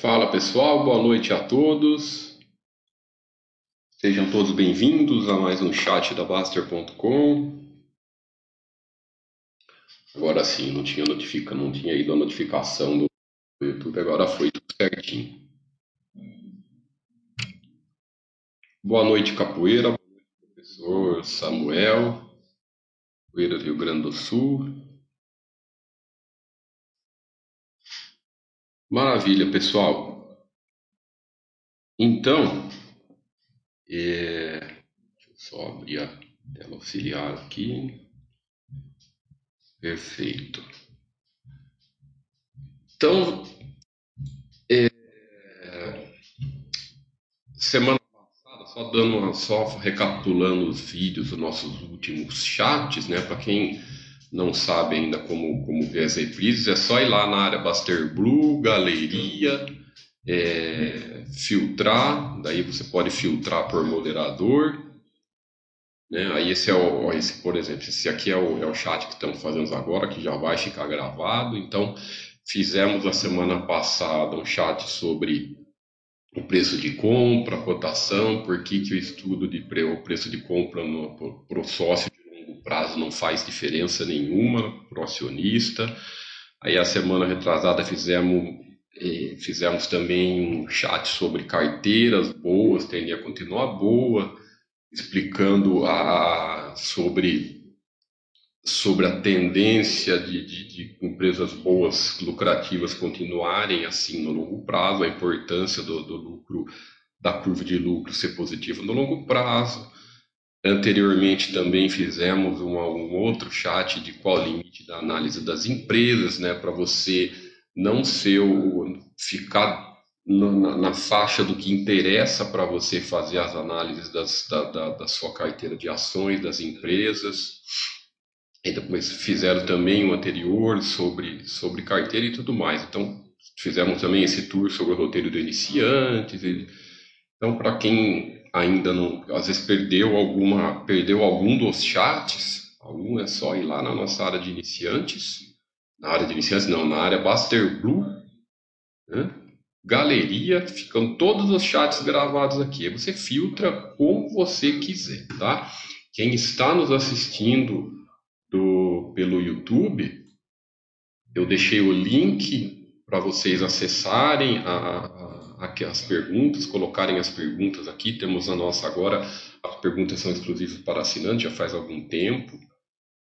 Fala pessoal, boa noite a todos. Sejam todos bem-vindos a mais um chat da Baster.com. Agora sim, não tinha notifica, não tinha ido a notificação do YouTube, agora foi tudo certinho. Boa noite, Capoeira. Professor Samuel. Capoeira do Rio Grande do Sul. Maravilha, pessoal. Então, é... deixa eu só abrir a tela auxiliar aqui. Perfeito. Então, é... semana passada, só dando uma, só recapitulando os vídeos dos nossos últimos chats, né? Para quem não sabe ainda como, como ver as reprises, é só ir lá na área Baster Blue, Galeria, é, filtrar, daí você pode filtrar por moderador. Né? Aí esse é o, esse, por exemplo, esse aqui é o, é o chat que estamos fazendo agora, que já vai ficar gravado. Então, fizemos a semana passada um chat sobre o preço de compra, cotação, por que, que o estudo de pre, o preço de compra para o sócio prazo não faz diferença nenhuma para o acionista. Aí a semana retrasada fizemos, eh, fizemos também um chat sobre carteiras boas, tendem a continuar boa, explicando a, sobre, sobre a tendência de, de, de empresas boas, lucrativas, continuarem assim no longo prazo, a importância do, do lucro, da curva de lucro ser positiva no longo prazo Anteriormente também fizemos uma, um outro chat de qual o limite da análise das empresas, né, para você não ser o, ficar na, na, faixa do que interessa para você fazer as análises das, da, da, da, sua carteira de ações das empresas. E depois fizeram também um anterior sobre, sobre carteira e tudo mais. Então, fizemos também esse tour sobre o roteiro do iniciante. Então, para quem ainda não, às vezes perdeu alguma, perdeu algum dos chats, algum é só ir lá na nossa área de iniciantes, na área de iniciantes não, na área Baster Blue, né? galeria, ficam todos os chats gravados aqui. Você filtra como você quiser, tá? Quem está nos assistindo do, pelo YouTube, eu deixei o link para vocês acessarem a, aqui as perguntas, colocarem as perguntas aqui. Temos a nossa agora, as perguntas são exclusivas para assinantes, já faz algum tempo.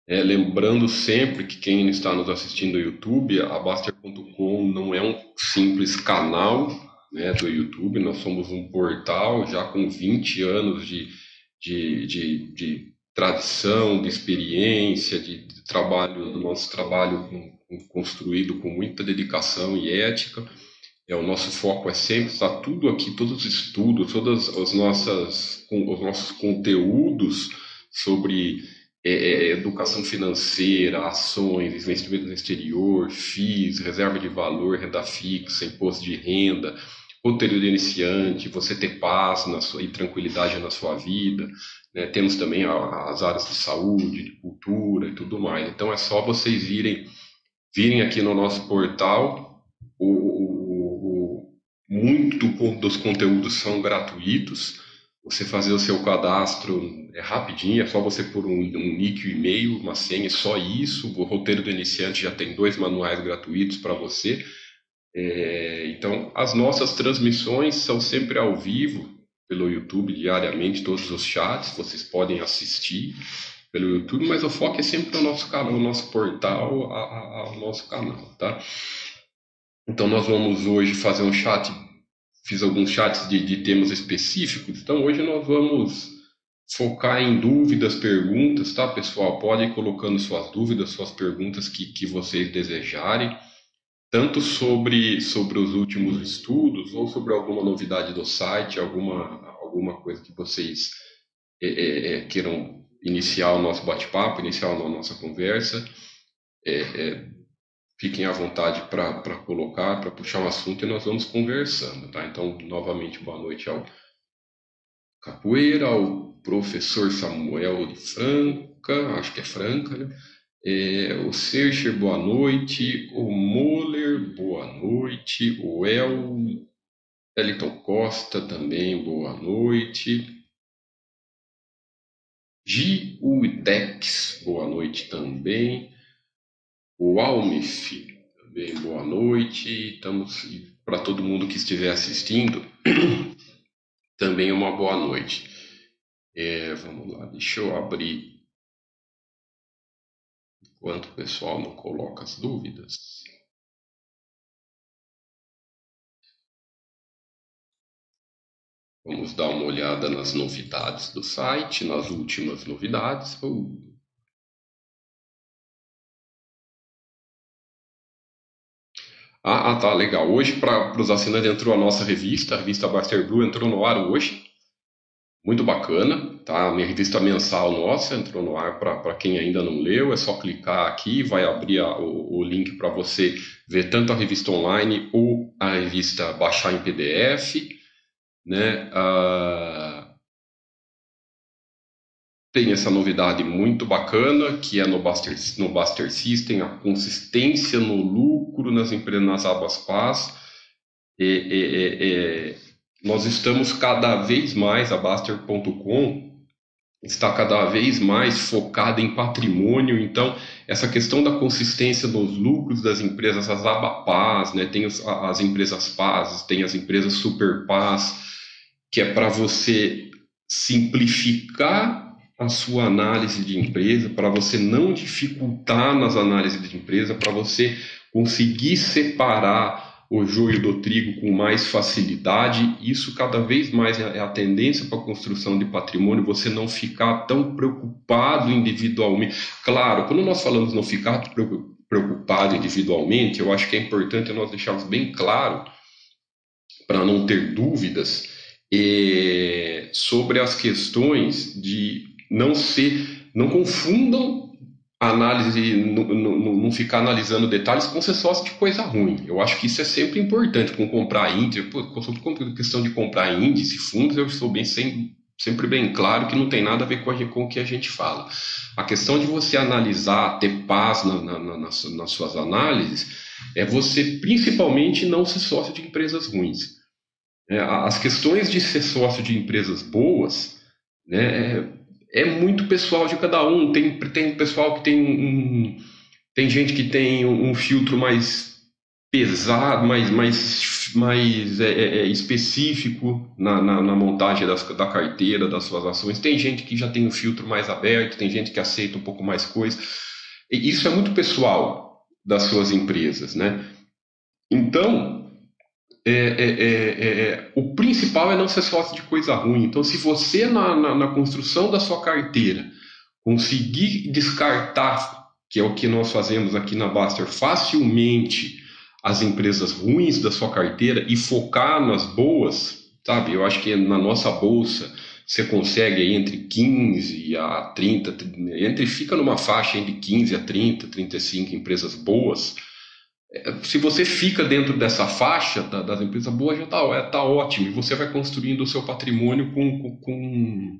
É, lembrando sempre que quem está nos assistindo no YouTube, a Baster.com não é um simples canal né, do YouTube, nós somos um portal já com 20 anos de, de, de, de tradição, de experiência, de, de, trabalho, do nosso trabalho com, construído com muita dedicação e ética. É, o nosso foco é sempre estar tudo aqui, todos os estudos, todas as nossas, os nossos conteúdos sobre é, é, educação financeira, ações, investimento no exterior, FIIs, reserva de valor, renda fixa, imposto de renda, de iniciante, você ter paz na sua, e tranquilidade na sua vida. Né? Temos também as áreas de saúde, de cultura e tudo mais. Então é só vocês virem, virem aqui no nosso portal. O, muito dos conteúdos são gratuitos. Você fazer o seu cadastro é rapidinho, é só você pôr um, um nick, um e-mail, uma senha, só isso. O roteiro do iniciante já tem dois manuais gratuitos para você. É, então, as nossas transmissões são sempre ao vivo pelo YouTube diariamente, todos os chats vocês podem assistir pelo YouTube, mas o foco é sempre no nosso canal, no nosso portal, ao nosso canal, tá? Então nós vamos hoje fazer um chat, fiz alguns chats de, de temas específicos, então hoje nós vamos focar em dúvidas, perguntas, tá pessoal? Podem ir colocando suas dúvidas, suas perguntas que, que vocês desejarem, tanto sobre, sobre os últimos estudos ou sobre alguma novidade do site, alguma, alguma coisa que vocês é, é, é queiram iniciar o nosso bate-papo, iniciar a nossa conversa. É, é fiquem à vontade para colocar, para puxar um assunto e nós vamos conversando, tá? Então, novamente, boa noite ao Capoeira, ao professor Samuel Franca, acho que é Franca, né? É, o Sercher, boa noite. O Moller, boa noite. O El, Eliton Costa também, boa noite. Gi Udex, boa noite também. O Almif, também boa noite. Estamos para todo mundo que estiver assistindo, também uma boa noite. É, vamos lá, deixa eu abrir enquanto o pessoal não coloca as dúvidas. Vamos dar uma olhada nas novidades do site, nas últimas novidades. Uh. Ah, ah, tá, legal. Hoje, para os assinantes, entrou a nossa revista, a revista Baster Blue, entrou no ar hoje. Muito bacana, tá? A minha revista mensal nossa entrou no ar para quem ainda não leu. É só clicar aqui, vai abrir a, o, o link para você ver tanto a revista online ou a revista baixar em PDF né? Ah, tem essa novidade muito bacana que é no Buster, no Buster System, a consistência no lucro nas empresas nas abas paz. E, e, e, nós estamos cada vez mais, a Baster.com está cada vez mais focada em patrimônio, então essa questão da consistência nos lucros das empresas, as abapaz, né, tem as, as empresas paz, tem as empresas super paz, que é para você simplificar a sua análise de empresa, para você não dificultar nas análises de empresa, para você conseguir separar o joio do trigo com mais facilidade. Isso cada vez mais é a tendência para a construção de patrimônio, você não ficar tão preocupado individualmente. Claro, quando nós falamos não ficar preocupado individualmente, eu acho que é importante nós deixarmos bem claro, para não ter dúvidas, é, sobre as questões de não ser, não confundam a análise, não, não, ficar analisando detalhes com ser sócio de coisa ruim. Eu acho que isso é sempre importante com comprar índice. Sobre questão de comprar índice, fundos, eu estou bem sem, sempre bem claro que não tem nada a ver com, a, com o que a gente fala. A questão de você analisar, ter paz na, na, na, nas, nas suas análises, é você principalmente não ser sócio de empresas ruins. É, as questões de ser sócio de empresas boas né, é, muito pessoal de cada um. Tem, tem pessoal que tem um, tem gente que tem um filtro mais pesado, mais, mais, mais é, é, é, específico na, na, na montagem das, da carteira, das suas ações. Tem gente que já tem um filtro mais aberto, tem gente que aceita um pouco mais coisa. E isso é muito pessoal das suas empresas, né? Então, é é, é, é, é, o principal é não ser sócio de coisa ruim. Então, se você, na, na, na, construção da sua carteira, conseguir descartar, que é o que nós fazemos aqui na Baster, facilmente as empresas ruins da sua carteira e focar nas boas, sabe? Eu acho que na nossa bolsa você consegue entre 15 a 30, entre fica numa faixa entre 15 a 30, 35 empresas boas se você fica dentro dessa faixa da, das empresas boas, já está é, tá ótimo. E você vai construindo o seu patrimônio com, com,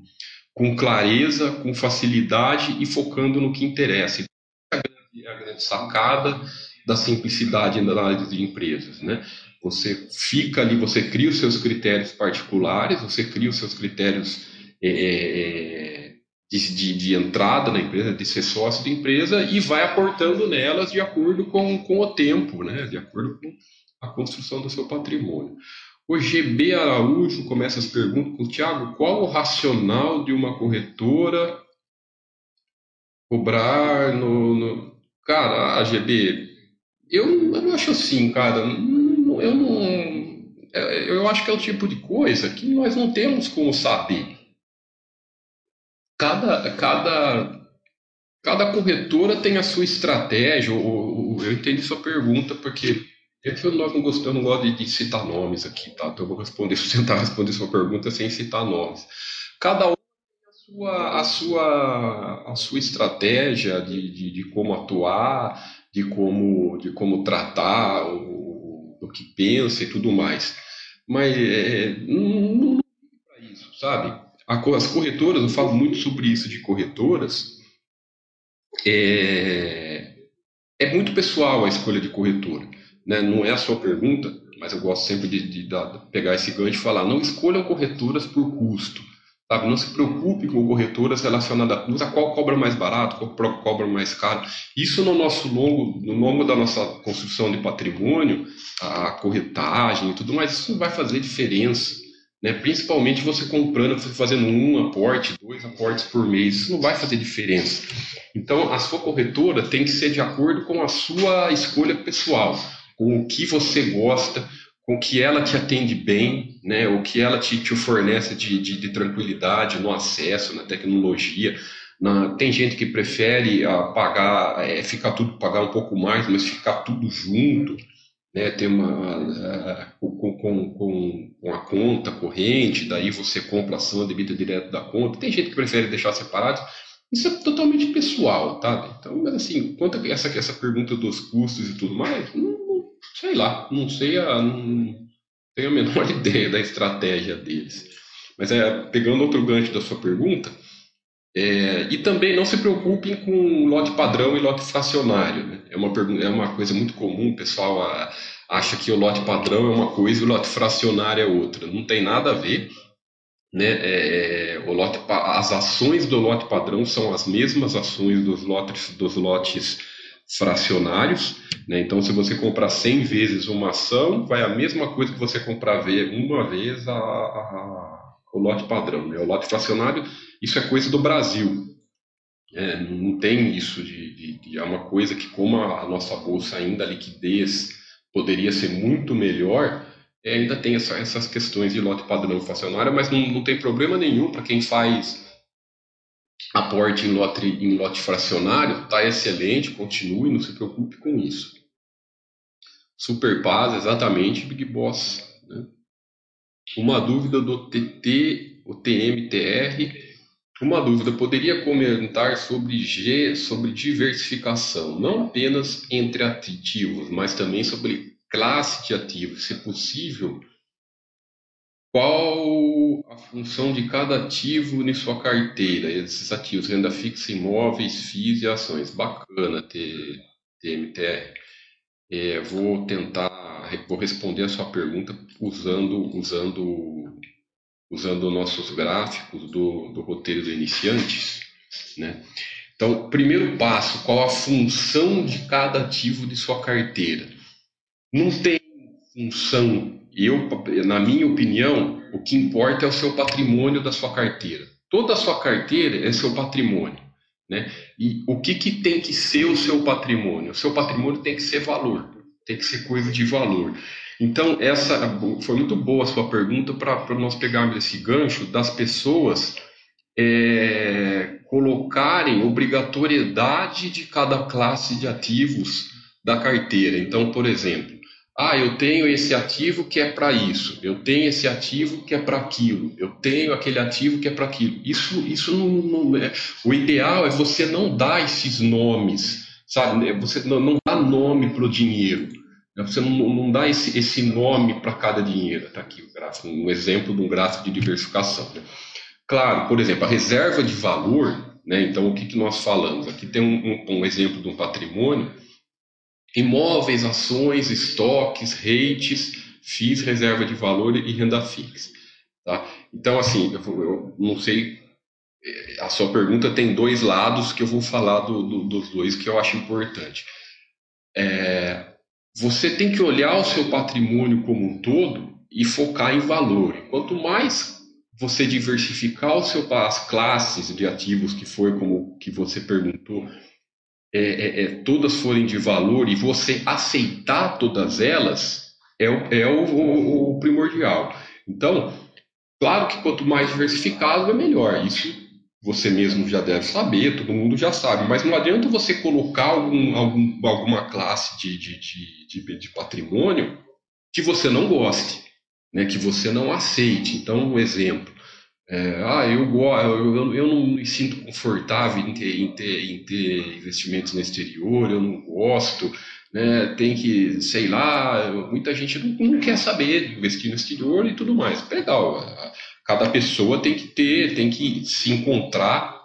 com clareza, com facilidade e focando no que interessa. É a grande, a grande sacada da simplicidade na análise de empresas. Né? Você fica ali, você cria os seus critérios particulares, você cria os seus critérios. É, é, é de, de, de, entrada na empresa, de ser sócio de empresa e vai aportando nelas de acordo com, com o tempo, né? de acordo com a construção do seu patrimônio. O GB Araújo começa as perguntas com o Tiago: qual o racional de uma corretora cobrar no. no... Cara, a GB, eu, eu acho assim, cara, eu não. Eu acho que é o tipo de coisa que nós não temos como saber cada, cada, cada corretora tem a sua estratégia. Ou, eu entendi sua pergunta, porque é que eu não gosto, eu não gosto de, de, citar nomes aqui, tá? Então eu vou responder, tentar responder sua pergunta sem citar nomes. Cada um tem a sua, a sua, a sua estratégia de, de, de como atuar, de como, de como tratar o, o que pensa e tudo mais. Mas é, não, não para isso, sabe? As corretoras, eu falo muito sobre isso de corretoras, é, é muito pessoal a escolha de corretora. Né? Não é a sua pergunta, mas eu gosto sempre de, de, de pegar esse gancho e falar: não escolham corretoras por custo. Sabe? Não se preocupe com corretoras relacionadas a qual cobra mais barato, qual cobra mais caro. Isso no nosso longo, no longo da nossa construção de patrimônio, a corretagem e tudo mais, isso não vai fazer diferença. Né? Principalmente você comprando, você fazendo um aporte, dois aportes por mês, isso não vai fazer diferença. Então, a sua corretora tem que ser de acordo com a sua escolha pessoal, com o que você gosta, com o que ela te atende bem, né? o que ela te, te fornece de, de, de tranquilidade no acesso, na tecnologia. Na, tem gente que prefere ah, pagar, é, ficar tudo, pagar um pouco mais, mas ficar tudo junto né, ter uma com, com, com, a conta corrente, daí você compra ação debita direto da conta. Tem gente que prefere deixar separado. Isso é totalmente pessoal, tá? Então, mas assim, quanto a essa, essa pergunta dos custos e tudo mais, não sei lá, não sei a, não tenho a menor ideia da estratégia deles. Mas é, pegando outro gancho da sua pergunta, é, e também não se preocupem com lote padrão e lote fracionário. Né? É, uma, é uma coisa muito comum, o pessoal a, acha que o lote padrão é uma coisa e o lote fracionário é outra. Não tem nada a ver. Né? É, é o lote, as ações do lote padrão são as mesmas ações dos lotes, dos lotes fracionários. Né? Então, se você comprar 100 vezes uma ação, vai a mesma coisa que você comprar uma vez a, a, a o lote padrão. Né? O lote fracionário isso é coisa do Brasil. É, não tem isso de, de, de, É uma coisa que, como a, nossa bolsa ainda, a liquidez poderia ser muito melhor, é, ainda tem essa, essas questões de lote padrão inflacionário, mas não, não tem problema nenhum para quem faz aporte em lote, em lote fracionário, está excelente, continue, não se preocupe com isso. Super Paz, exatamente, Big Boss. Né? Uma dúvida do TT, o TMTR uma dúvida, poderia comentar sobre G, sobre diversificação, não apenas entre ativos, mas também sobre classe de ativos, se possível, qual a função de cada ativo em sua carteira, esses ativos, renda fixa, imóveis, FIIs e ações. Bacana ter TMTR. É, vou tentar, vou responder a sua pergunta usando, usando usando nossos gráficos do, do roteiro do iniciantes, né? Então, primeiro passo, qual a função de cada ativo de sua carteira? Não tem função. Eu, na minha opinião, o que importa é o seu patrimônio da sua carteira. Toda a sua carteira é seu patrimônio. Né? E o que, que tem que ser o seu patrimônio? O seu patrimônio tem que ser valor, tem que ser coisa de valor. Então, essa foi muito boa a sua pergunta para nós pegarmos esse gancho das pessoas é, colocarem obrigatoriedade de cada classe de ativos da carteira. Então, por exemplo, ah, eu tenho esse ativo que é para isso, eu tenho esse ativo que é para aquilo, eu tenho aquele ativo que é para aquilo. Isso, isso não, não, é. O ideal é você não dar esses nomes, sabe? Você não, não dá nome para o dinheiro. Né? Você não, não dá esse, esse nome para cada dinheiro. Está aqui o gráfico, um exemplo de um gráfico de diversificação. Né? Claro, por exemplo, a reserva de valor, né? então o que, que nós falamos? Aqui tem um, um, um exemplo de um patrimônio, imóveis, ações, estoques, rates, FIIs, reserva de valor e renda fixa. Tá? Então, assim, eu, eu, não sei, a sua pergunta tem dois lados que eu vou falar do, do, dos dois que eu acho importante. É, você tem que olhar o seu patrimônio como um todo e focar em valor. Quanto mais você diversificar o seu, as classes de ativos que foi como que você perguntou, é, é, é, todas forem de valor e você aceitar todas elas, é, é o, o, o primordial. Então, claro que quanto mais diversificado é melhor. Isso você mesmo já deve saber, todo mundo já sabe, mas não adianta você colocar algum, algum, alguma classe de, de, de, de, patrimônio que você não goste, né, que você não aceite. Então, um exemplo, é, ah, eu, eu, eu não me sinto confortável em ter, em, ter, em ter investimentos no exterior, eu não gosto, né, tem que, sei lá, muita gente não, não quer saber investir no exterior e tudo mais. Legal, Cada pessoa tem que ter, tem que se encontrar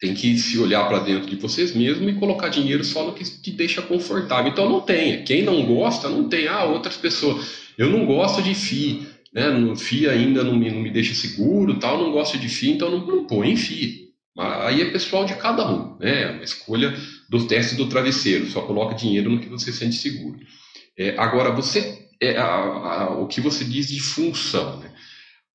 tem que se olhar para dentro de vocês mesmos e colocar dinheiro só no que te deixa confortável. Então não tenha. Quem não gosta, não tem. Ah, outras pessoas. Eu não gosto de FI, né? No FI ainda não me, não me deixa seguro, tal. Não gosto de FI, então não, não põe em FI. Aí é pessoal de cada um, né? É uma escolha do teste do travesseiro. Só coloca dinheiro no que você sente seguro. É, agora você, é, a, a, o que você diz de função, né?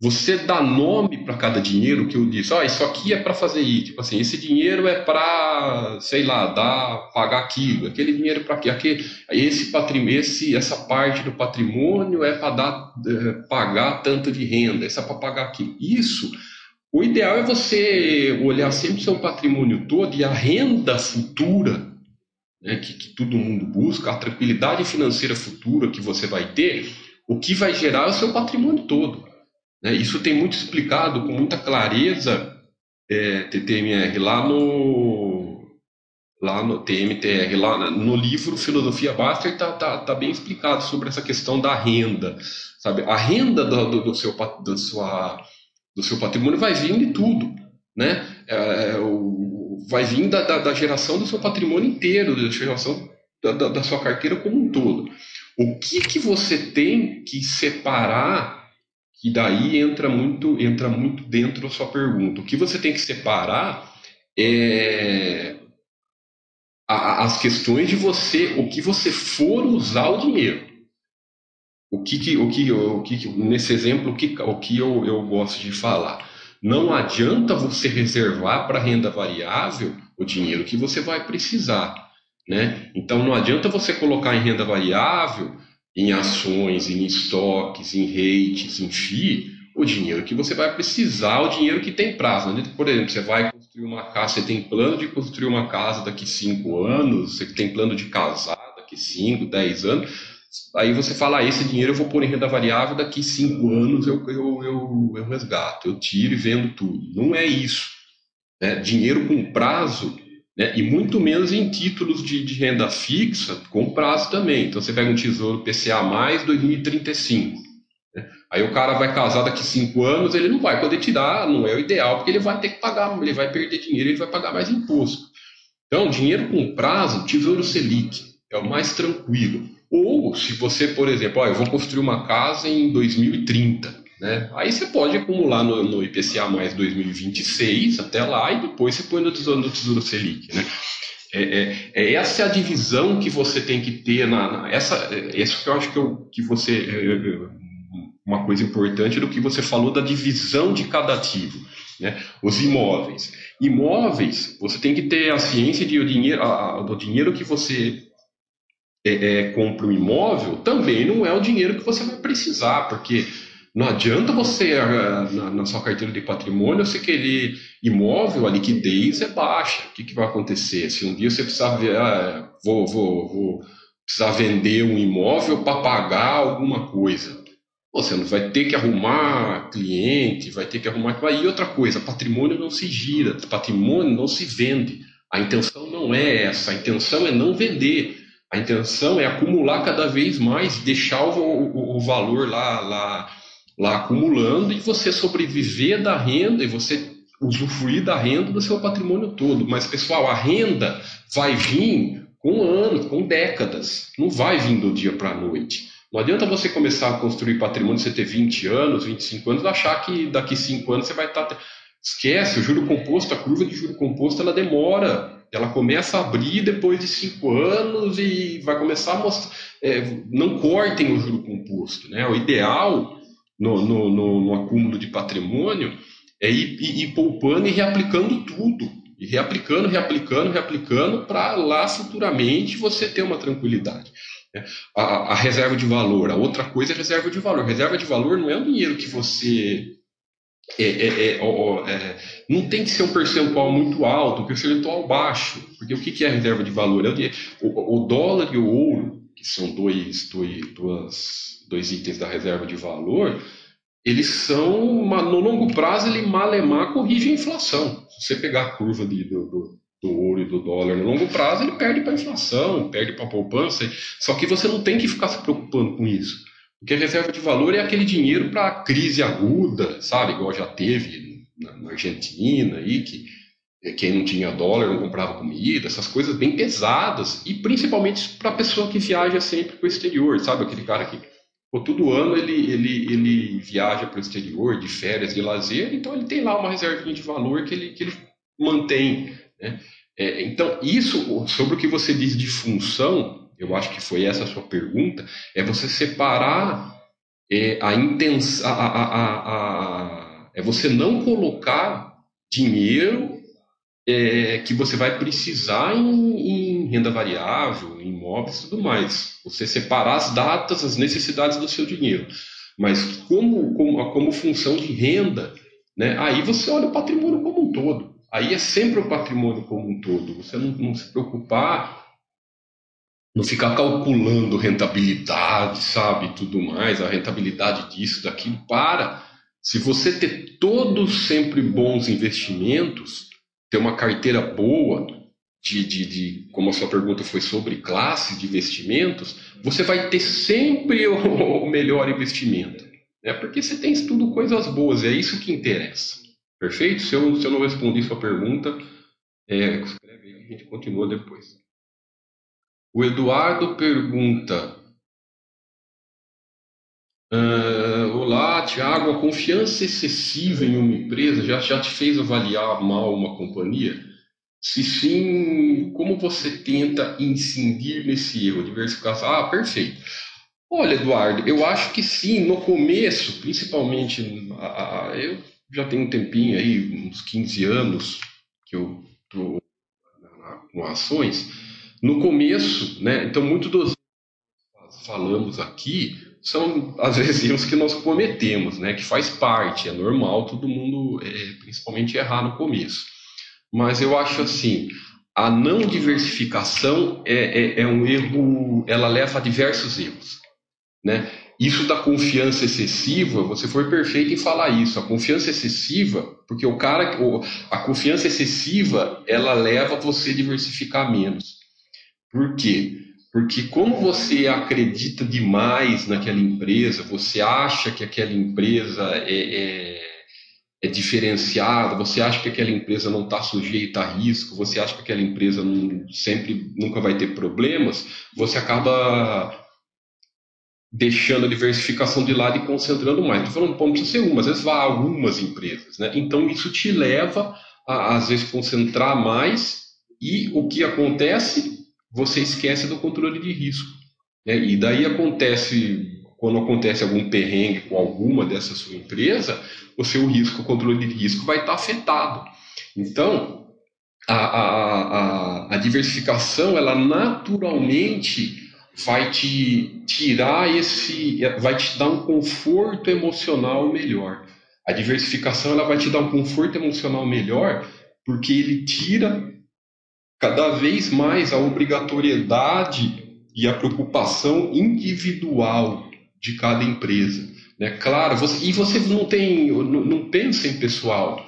Você dá nome para cada dinheiro que eu disse, oh, isso aqui é para fazer isso, tipo assim, esse dinheiro é para, sei lá, dar, pagar aquilo, aquele dinheiro para quê? Aquele, esse patrimônio, esse, essa parte do patrimônio é para dar, é, pagar tanto de renda, essa é para pagar aquilo. Isso, o ideal é você olhar sempre o seu patrimônio todo e a renda futura, né, que, que todo mundo busca, a tranquilidade financeira futura que você vai ter, o que vai gerar é o seu patrimônio todo. Né? Isso tem muito explicado com muita clareza é, TTMR lá no lá no TMTR, lá no livro Filosofia Basta, está tá, tá bem explicado sobre essa questão da renda, sabe? A renda do, do, do seu, do, sua, do seu patrimônio vai vir de tudo, né? É, é o, vai vir da, da, da, geração do seu patrimônio inteiro, da geração da, da, da sua carteira como um todo. O que, que você tem que separar e daí entra muito, entra muito dentro da sua pergunta. O que você tem que separar é as questões de você, o que você for usar o dinheiro. O que, que o que, o que nesse exemplo o que, o que eu, eu gosto de falar? Não adianta você reservar para renda variável o dinheiro que você vai precisar, né? Então não adianta você colocar em renda variável em ações, em estoques, em rates, em o dinheiro que você vai precisar, o dinheiro que tem prazo. Né? Por exemplo, você vai construir uma casa, você tem plano de construir uma casa daqui cinco anos, você tem plano de casar daqui cinco, dez anos, aí você fala, ah, esse dinheiro eu vou pôr em renda variável, daqui cinco anos eu, eu, eu, eu resgato, eu tiro e vendo tudo. Não é isso. Né? Dinheiro com prazo né? e muito menos em títulos de, de, renda fixa com prazo também. Então você pega um tesouro PCA mais 2035. Né? Aí o cara vai casar daqui cinco anos, ele não vai poder tirar, não é o ideal, porque ele vai ter que pagar, ele vai perder dinheiro, ele vai pagar mais imposto. Então, dinheiro com prazo, tesouro Selic, é o mais tranquilo. Ou se você, por exemplo, ó, eu vou construir uma casa em 2030. Né? Aí você pode acumular no, no, IPCA mais 2026 até lá e depois você põe no Tesouro, no tesouro Selic. Né? É, é, é, essa é a divisão que você tem que ter na, na essa é, isso que eu acho que, eu, que você é, é, uma coisa importante do que você falou da divisão de cada ativo, né? Os imóveis, imóveis você tem que ter a ciência de o dinheiro, a, do dinheiro que você é, compra um imóvel também não é o dinheiro que você vai precisar, porque não adianta você, eh, na, na, sua carteira de patrimônio, você querer imóvel, a liquidez é baixa. O que, que vai acontecer? Se um dia você precisar ver, ah, vou, vou, vou precisar vender um imóvel para pagar alguma coisa. Você não vai ter que arrumar cliente, vai ter que arrumar. E outra coisa, patrimônio não se gira, patrimônio não se vende. A intenção não é essa, a intenção é não vender. A intenção é acumular cada vez mais, deixar o, o, o valor lá, lá lá acumulando e você sobreviver da renda e você usufruir da renda do seu patrimônio todo. Mas, pessoal, a renda vai vir com anos, com décadas. Não vai vir do dia para a noite. Não adianta você começar a construir patrimônio, você ter 20 anos, 25 anos, achar que daqui 5 anos você vai estar. Tá Esquece, o juro composto, a curva de juro composto, ela demora. Ela começa a abrir depois de 5 anos e vai começar a mostrar. É, não cortem o juro composto. Né? O ideal no, no, no, no acúmulo de patrimônio é ir, ir, ir, poupando e reaplicando tudo. E reaplicando, reaplicando, reaplicando, para lá futuramente você ter uma tranquilidade. É, a, a, reserva de valor, a outra coisa é reserva de valor. Reserva de valor não é um dinheiro que você. É, é, é, é não tem que ser um percentual muito alto, um percentual baixo. Porque o que, que é reserva de valor? É o, o dólar e o ouro, que são dois, dois, duas dois itens da reserva de valor, eles são, no longo prazo, ele malemar corrige a inflação. Se você pegar a curva de, do, do, do, ouro e do dólar no longo prazo, ele perde para a inflação, perde para a poupança, só que você não tem que ficar se preocupando com isso. Porque a reserva de valor é aquele dinheiro para crise aguda, sabe? Igual já teve na, na Argentina aí, que quem não tinha dólar não comprava comida, essas coisas bem pesadas, e principalmente para a pessoa que viaja sempre para o exterior, sabe? Aquele cara que pô, todo ano ele, ele, ele viaja para o exterior, de férias, de lazer, então ele tem lá uma reservinha de valor que ele, que ele mantém. Né? É, então, isso, sobre o que você diz de função, eu acho que foi essa a sua pergunta, é você separar é, a intenção, a, a, a, é você não colocar dinheiro é, que você vai precisar em, em, renda variável, em imóveis e tudo mais. Você separar as datas, as necessidades do seu dinheiro. Mas como, como, como função de renda, né, aí você olha o patrimônio como um todo. Aí é sempre o patrimônio como um todo. Você não, não se preocupar, não ficar calculando rentabilidade, sabe, tudo mais, a rentabilidade disso, daquilo. Para. Se você ter todos sempre bons investimentos, ter uma carteira boa, de, de, de, como a sua pergunta foi sobre classe de investimentos, você vai ter sempre o, o melhor investimento. Né? Porque você tem tudo coisas boas, é isso que interessa. Perfeito? Se eu, se eu não respondi sua pergunta, é, escreve aí a gente continua depois. O Eduardo pergunta: Uh, olá, Tiago. A confiança excessiva em uma empresa já, já te fez avaliar mal uma companhia? Se sim, como você tenta incidir nesse erro? Diversificação? Ah, perfeito. Olha, Eduardo, eu acho que sim. No começo, principalmente, a, a, eu já tenho um tempinho aí, uns 15 anos que eu estou com ações. No começo, né? Então, muito dos falamos aqui são às vezes erros que nós cometemos, né? Que faz parte, é normal todo mundo, é, principalmente errar no começo. Mas eu acho assim, a não diversificação é, é, é um erro, ela leva a diversos erros, né? Isso da confiança excessiva, você foi perfeito em falar isso. A confiança excessiva, porque o cara, a confiança excessiva, ela leva você a diversificar menos. Por quê? Porque como você acredita demais naquela empresa, você acha que aquela empresa é, é, é diferenciada, você acha que aquela empresa não está sujeita a risco, você acha que aquela empresa não, sempre nunca vai ter problemas, você acaba deixando a diversificação de lado e concentrando mais. Estou falando, não precisa ser uma, às vezes vai algumas empresas. Né? Então isso te leva a, às vezes, concentrar mais e o que acontece você esquece do controle de risco. Né? E daí acontece, quando acontece algum perrengue com alguma dessa sua empresa, o seu risco, o controle de risco vai estar afetado. Então, a, a, a, a diversificação, ela naturalmente vai te tirar esse, vai te dar um conforto emocional melhor. A diversificação ela vai te dar um conforto emocional melhor porque ele tira cada vez mais a obrigatoriedade e a preocupação individual de cada empresa. Né? Claro, você, e você não tem, não, não pensa em pessoal,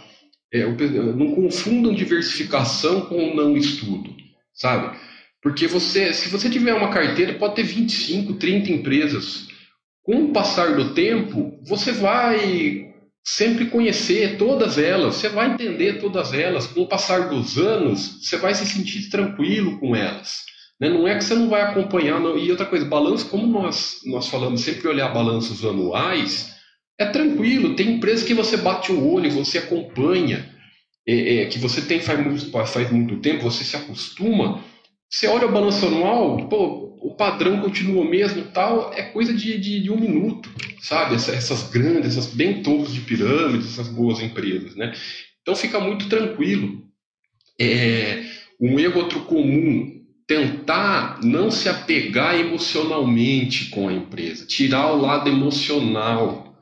é, não confundam diversificação com não estudo, sabe? Porque você, se você tiver uma carteira, pode ter 25, 30 empresas. Com o passar do tempo, você vai sempre conhecer todas elas, você vai entender todas elas. Com o passar dos anos, você vai se sentir tranquilo com elas. Né? Não é que você não vai acompanhar. Não. E outra coisa, balanço, como nós, nós falamos, sempre olhar balanços anuais, é tranquilo. Tem empresas que você bate o olho, você acompanha, é, é, que você tem faz muito, faz muito tempo, você se acostuma. Você olha o balanço anual, pô, o padrão continua o mesmo tal, é coisa de, de, de um minuto, sabe? Essas, essas, grandes, essas bem topos de pirâmide, essas boas empresas, né? Então fica muito tranquilo. É, um erro outro comum, tentar não se apegar emocionalmente com a empresa, tirar o lado emocional,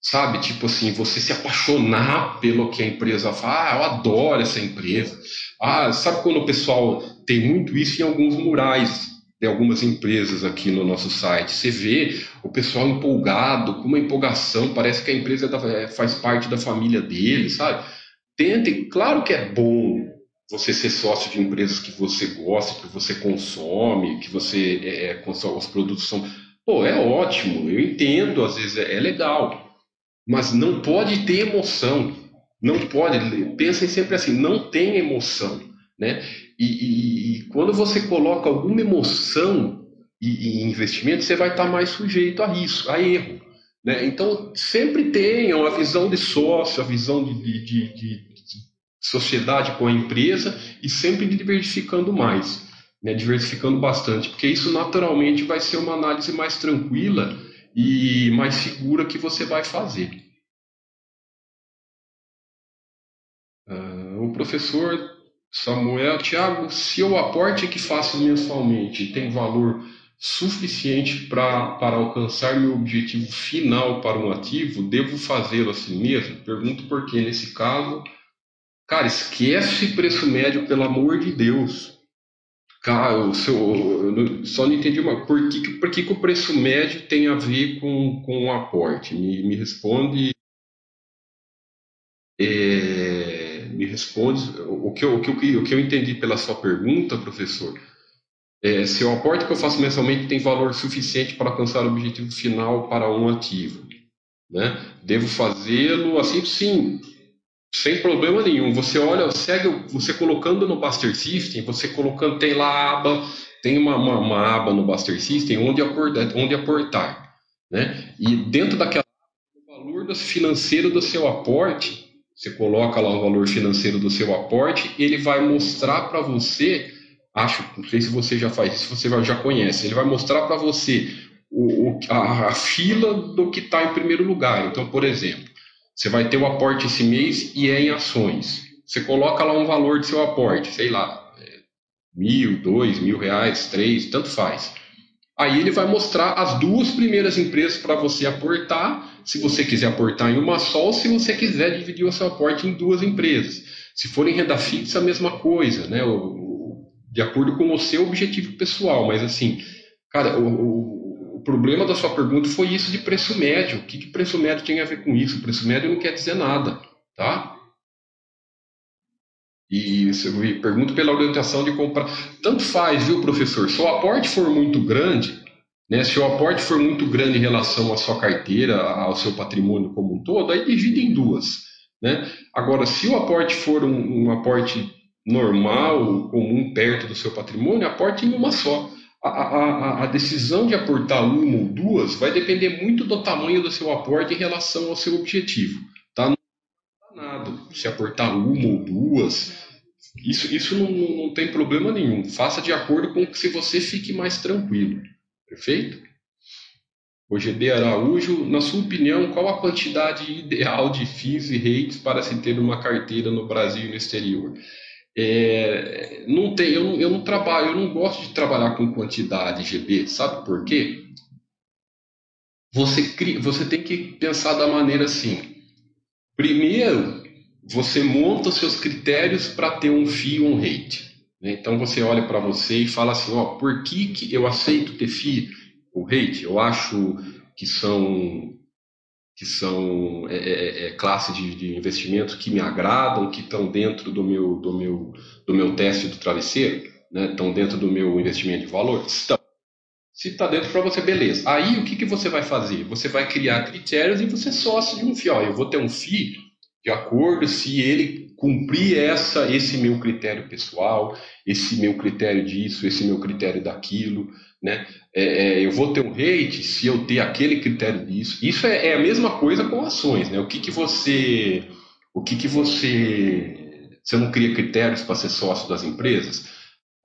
sabe? Tipo assim, você se apaixonar pelo que a empresa faz. Ah, eu adoro essa empresa. Ah, sabe quando o pessoal tem muito isso em alguns murais de algumas empresas aqui no nosso site. Você vê o pessoal empolgado, com uma empolgação, parece que a empresa é, faz parte da família dele, sabe? Tente, claro que é bom você ser sócio de empresas que você gosta, que você consome, que você é, é, consome, os produtos são. Pô, é ótimo, eu entendo, às vezes é, é legal, mas não pode ter emoção. Não pode, pensem sempre assim, não tem emoção, né? E, e, e quando você coloca alguma emoção em investimento, você vai estar mais sujeito a isso, a erro. Né? Então, sempre tenham a visão de sócio, a visão de, de, de, de sociedade com a empresa e sempre diversificando mais, né? diversificando bastante, porque isso naturalmente vai ser uma análise mais tranquila e mais segura que você vai fazer. Uh, o professor Samuel, Tiago, se o aporte que faço mensalmente tem valor suficiente pra, para alcançar meu objetivo final para um ativo, devo fazê-lo assim mesmo? Pergunto porque, nesse caso, cara, esquece preço médio, pelo amor de Deus. Cara, o seu, eu só não entendi uma. Por que, por que, que o preço médio tem a ver com, com o aporte? Me, me responde. É, me responde. O que, eu, o, que, o que eu entendi pela sua pergunta, professor, é, se o aporte que eu faço mensalmente tem valor suficiente para alcançar o objetivo final para um ativo. Né? Devo fazê-lo assim, sim, sem problema nenhum. Você olha, segue, você colocando no Buster System, você colocando, tem lá a aba, tem uma, uma, uma aba no Buster System onde aportar, onde aportar. Né? E dentro daquela o valor financeiro do seu aporte, você coloca lá o valor financeiro do seu aporte, ele vai mostrar para você acho, não sei se você já faz, se você já conhece, ele vai mostrar para você o, a, a, fila do que está em primeiro lugar. Então, por exemplo, você vai ter o aporte esse mês e é em ações. Você coloca lá um valor de seu aporte, sei lá, é, mil, dois, mil reais, três, tanto faz. Aí ele vai mostrar as duas primeiras empresas para você aportar, se você quiser aportar em uma só, ou se você quiser dividir o seu aporte em duas empresas. Se for em renda fixa, a mesma coisa, né? O, de acordo com o seu objetivo pessoal. Mas assim, cara, o, o, o, problema da sua pergunta foi isso de preço médio. O que, que preço médio tem a ver com isso? preço médio não quer dizer nada, tá? E pergunto pela orientação de comprar. Tanto faz, viu, professor? Se o aporte for muito grande, né, se o aporte for muito grande em relação à sua carteira, ao seu patrimônio como um todo, aí divide em duas. Né? Agora, se o aporte for um, um aporte normal, comum, perto do seu patrimônio, aporte em uma só. A, a, a, decisão de aportar uma ou duas vai depender muito do tamanho do seu aporte em relação ao seu objetivo. Tá? Não nada se aportar uma ou duas. Isso, isso não, não tem problema nenhum. Faça de acordo com que se você fique mais tranquilo. Perfeito? O GD Araújo, na sua opinião, qual a quantidade ideal de FIIs e REITs para se ter uma carteira no Brasil e no exterior? É, não tem, eu, não, eu não trabalho, eu não gosto de trabalhar com quantidade GB, sabe por quê? Você, cria, você tem que pensar da maneira assim. Primeiro, você monta seus critérios para ter um fee um rate. Né? Então você olha para você e fala assim, ó, por que, que eu aceito ter fee ou rate? Eu acho que são que são é, é, é, é classes de, de investimentos que me agradam, que estão dentro do meu, do meu, do meu teste do travesseiro, né? estão dentro do meu investimento de valor? Estão. Se está dentro para você, beleza. Aí o que, que você vai fazer? Você vai criar critérios e você sócio de um FII. Ó, eu vou ter um FII de acordo se ele cumprir essa, esse meu critério pessoal, esse meu critério disso, esse meu critério daquilo, né? É, é, eu vou ter um rate se eu ter aquele critério disso. Isso é, é a mesma coisa com ações, né? O que que você, o que que você, você não cria critérios para ser sócio das empresas?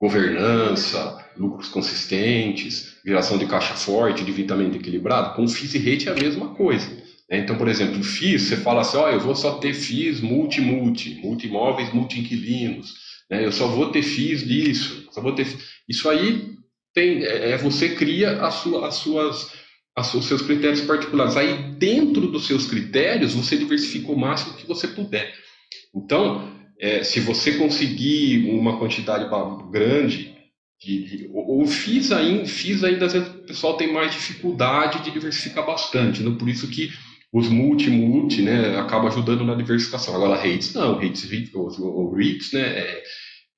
Governança, lucros consistentes, geração de caixa forte, endividamento equilibrado. Com o FIIs e rate é a mesma coisa. Né? Então, por exemplo, FIIs, você fala assim, ó, oh, eu vou só ter FIIs multi-multi, multi-imóveis, multi-inquilinos. Né? Eu só vou ter FIIs disso, só vou ter... Isso aí tem, é, é, você cria a sua, as suas, as, os seus critérios particulares. Aí, dentro dos seus critérios, você diversifica o máximo que você puder. Então, é, se você conseguir uma quantidade grande de, de, ou fiz ainda, fiz ainda, o pessoal tem mais dificuldade de diversificar bastante, né? por isso que os multi-multi né, acaba ajudando na diversificação. Agora, REITs não, REITs, os REITs, né, é,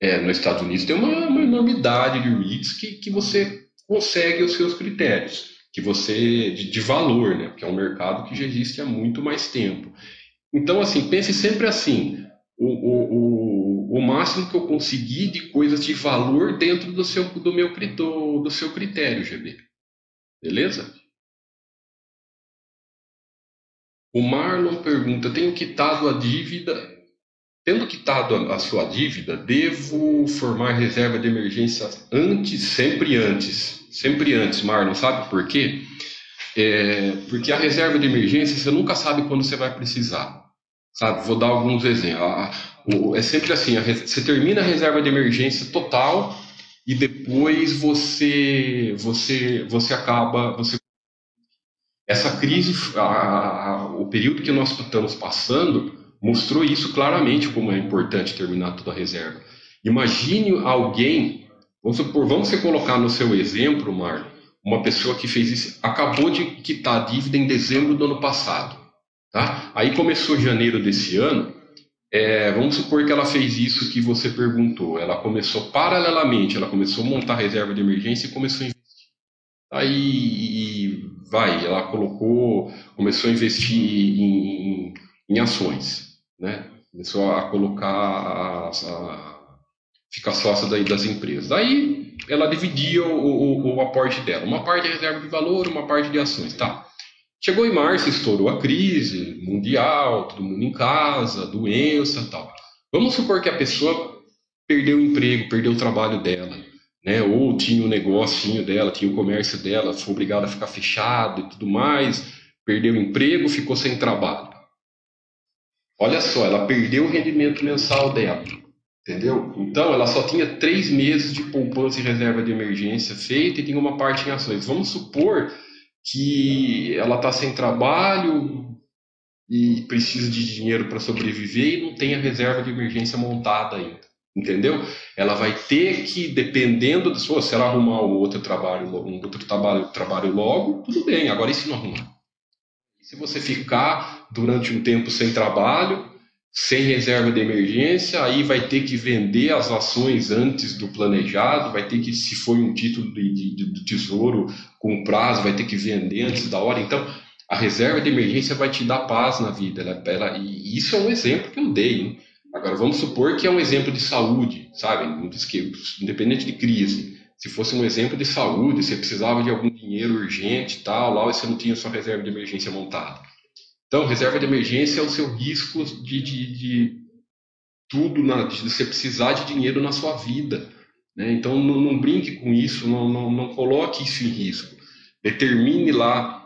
é, nos Estados Unidos tem uma, uma enormidade de REITs que, que você consegue os seus critérios, que você de, de, valor, né? Porque é um mercado que já existe há muito mais tempo. Então, assim, pense sempre assim: o, o, o, o máximo que eu conseguir de coisas de valor dentro do seu, do meu, do seu critério, GB. Beleza? O Marlon pergunta: tenho quitado a dívida. Tendo quitado a, a sua dívida, devo formar reserva de emergência antes, sempre antes. Sempre antes, Marlon. Sabe por quê? É, porque a reserva de emergência você nunca sabe quando você vai precisar. Sabe? Vou dar alguns exemplos. É sempre assim: você termina a reserva de emergência total e depois você você você acaba você essa crise, a, a, o período que nós estamos passando, mostrou isso claramente como é importante terminar toda a reserva. Imagine alguém, vamos supor, vamos colocar no seu exemplo, Marlon, uma pessoa que fez isso, acabou de quitar a dívida em dezembro do ano passado. Tá? Aí começou janeiro desse ano, é, vamos supor que ela fez isso que você perguntou. Ela começou paralelamente, ela começou a montar reserva de emergência e começou a. Aí vai, ela colocou, começou a investir em, em, ações, né? Começou a colocar, a, a ficar sócia das empresas. Daí ela dividia o, o, o aporte dela, uma parte de reserva de valor, uma parte de ações, tá? Chegou em março, estourou a crise mundial, todo mundo em casa, doença, tal. Vamos supor que a pessoa perdeu o emprego, perdeu o trabalho dela né? Ou tinha o um negocinho dela, tinha o comércio dela, foi obrigada a ficar fechado e tudo mais, perdeu o emprego, ficou sem trabalho. Olha só, ela perdeu o rendimento mensal dela, entendeu? Então, ela só tinha três meses de poupança e reserva de emergência feita e tinha uma parte em ações. Vamos supor que ela está sem trabalho e precisa de dinheiro para sobreviver e não tem a reserva de emergência montada ainda entendeu? Ela vai ter que, dependendo de se ela arrumar um outro trabalho, um outro trabalho, trabalho logo, tudo bem. Agora e se não arrumar? Se você ficar durante um tempo sem trabalho, sem reserva de emergência, aí vai ter que vender as ações antes do planejado, vai ter que, se foi um título de, de, de tesouro com prazo, vai ter que vender antes da hora. Então, a reserva de emergência vai te dar paz na vida. Ela, ela, e isso é um exemplo que eu dei. Hein? Agora, vamos supor que é um exemplo de saúde, sabe? Independente de crise. Se fosse um exemplo de saúde, você precisava de algum dinheiro urgente tal, lá você não tinha sua reserva de emergência montada. Então, reserva de emergência é o seu risco de, de, de tudo, na, de você precisar de dinheiro na sua vida. Né? Então, não, não, brinque com isso, não, não, não coloque isso em risco. Determine lá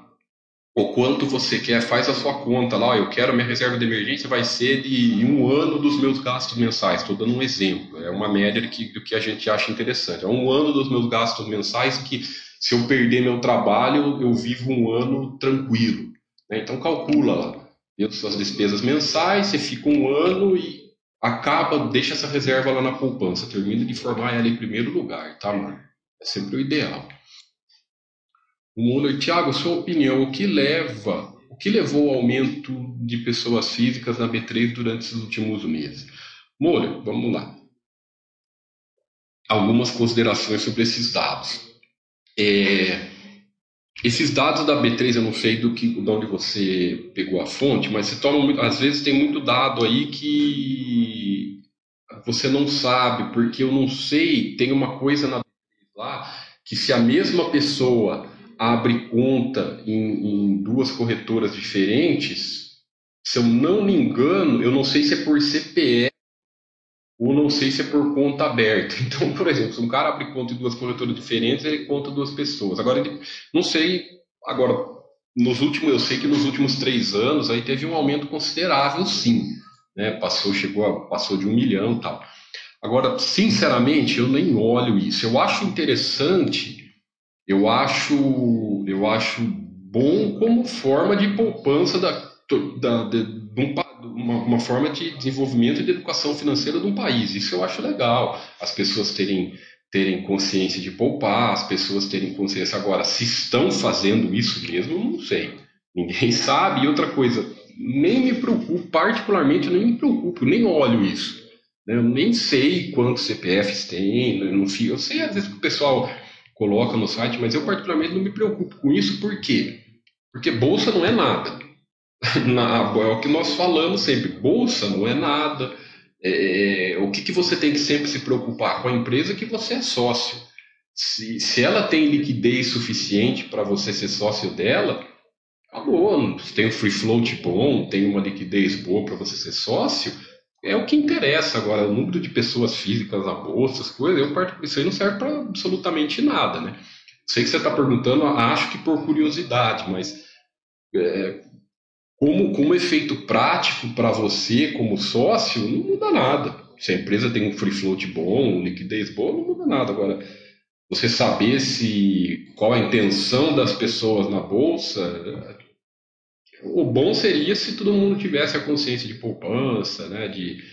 o quanto você quer, faz a sua conta lá, eu quero minha reserva de emergência vai ser de um ano dos meus gastos mensais. Estou dando um exemplo, é uma média que, do que a gente acha interessante. É um ano dos meus gastos mensais que, se eu perder meu trabalho, eu vivo um ano tranquilo. Né? Então, calcula lá, dentro suas despesas mensais, você fica um ano e acaba, deixa essa reserva lá na poupança, termina de formar ela em primeiro lugar, tá, mano? É sempre o ideal. Muller, Tiago, sua opinião, o que leva, o que levou ao aumento de pessoas físicas na B3 durante esses últimos meses? Muller, vamos lá. Algumas considerações sobre esses dados. É, esses dados da B3 eu não sei do que, de onde você pegou a fonte, mas você toma às vezes tem muito dado aí que você não sabe, porque eu não sei, tem uma coisa na B3 lá que se a mesma pessoa abre conta em, em duas corretoras diferentes, se eu não me engano, eu não sei se é por CPF ou não sei se é por conta aberta. Então, por exemplo, se um cara abre conta em duas corretoras diferentes, ele conta duas pessoas. Agora, não sei, agora, nos últimos, eu sei que nos últimos três anos aí teve um aumento considerável, sim. Né? Passou, chegou a, passou de um milhão tal. Agora, sinceramente, eu nem olho isso. Eu acho interessante eu acho, eu acho bom como forma de poupança da, da, de, de um, uma, uma, forma de desenvolvimento e de educação financeira de um país. Isso eu acho legal. As pessoas terem, terem consciência de poupar, as pessoas terem consciência. Agora, se estão fazendo isso mesmo, não sei. Ninguém sabe. E outra coisa, nem me preocupo, particularmente, nem me preocupo, nem olho isso. Eu nem sei quantos CPFs tem, não, eu sei às vezes que o pessoal coloca no site, mas eu particularmente não me preocupo com isso, por quê? Porque bolsa não é nada. na, é o que nós falamos sempre, bolsa não é nada. É, é, o que, que você tem que sempre se preocupar? Com a empresa que você é sócio. Se, se ela tem liquidez suficiente para você ser sócio dela, acabou. Tem um free float bom, tem uma liquidez boa para você ser sócio, é o que interessa. Agora, o número de pessoas físicas na bolsa, as coisas, eu, isso aí não serve para absolutamente nada, né? Sei que você está perguntando, acho que por curiosidade, mas é, como, como efeito prático para você como sócio, não muda nada. Se a empresa tem um free float bom, liquidez boa, não muda nada. Agora, você saber se qual a intenção das pessoas na bolsa, o bom seria se todo mundo tivesse a consciência de poupança, né, de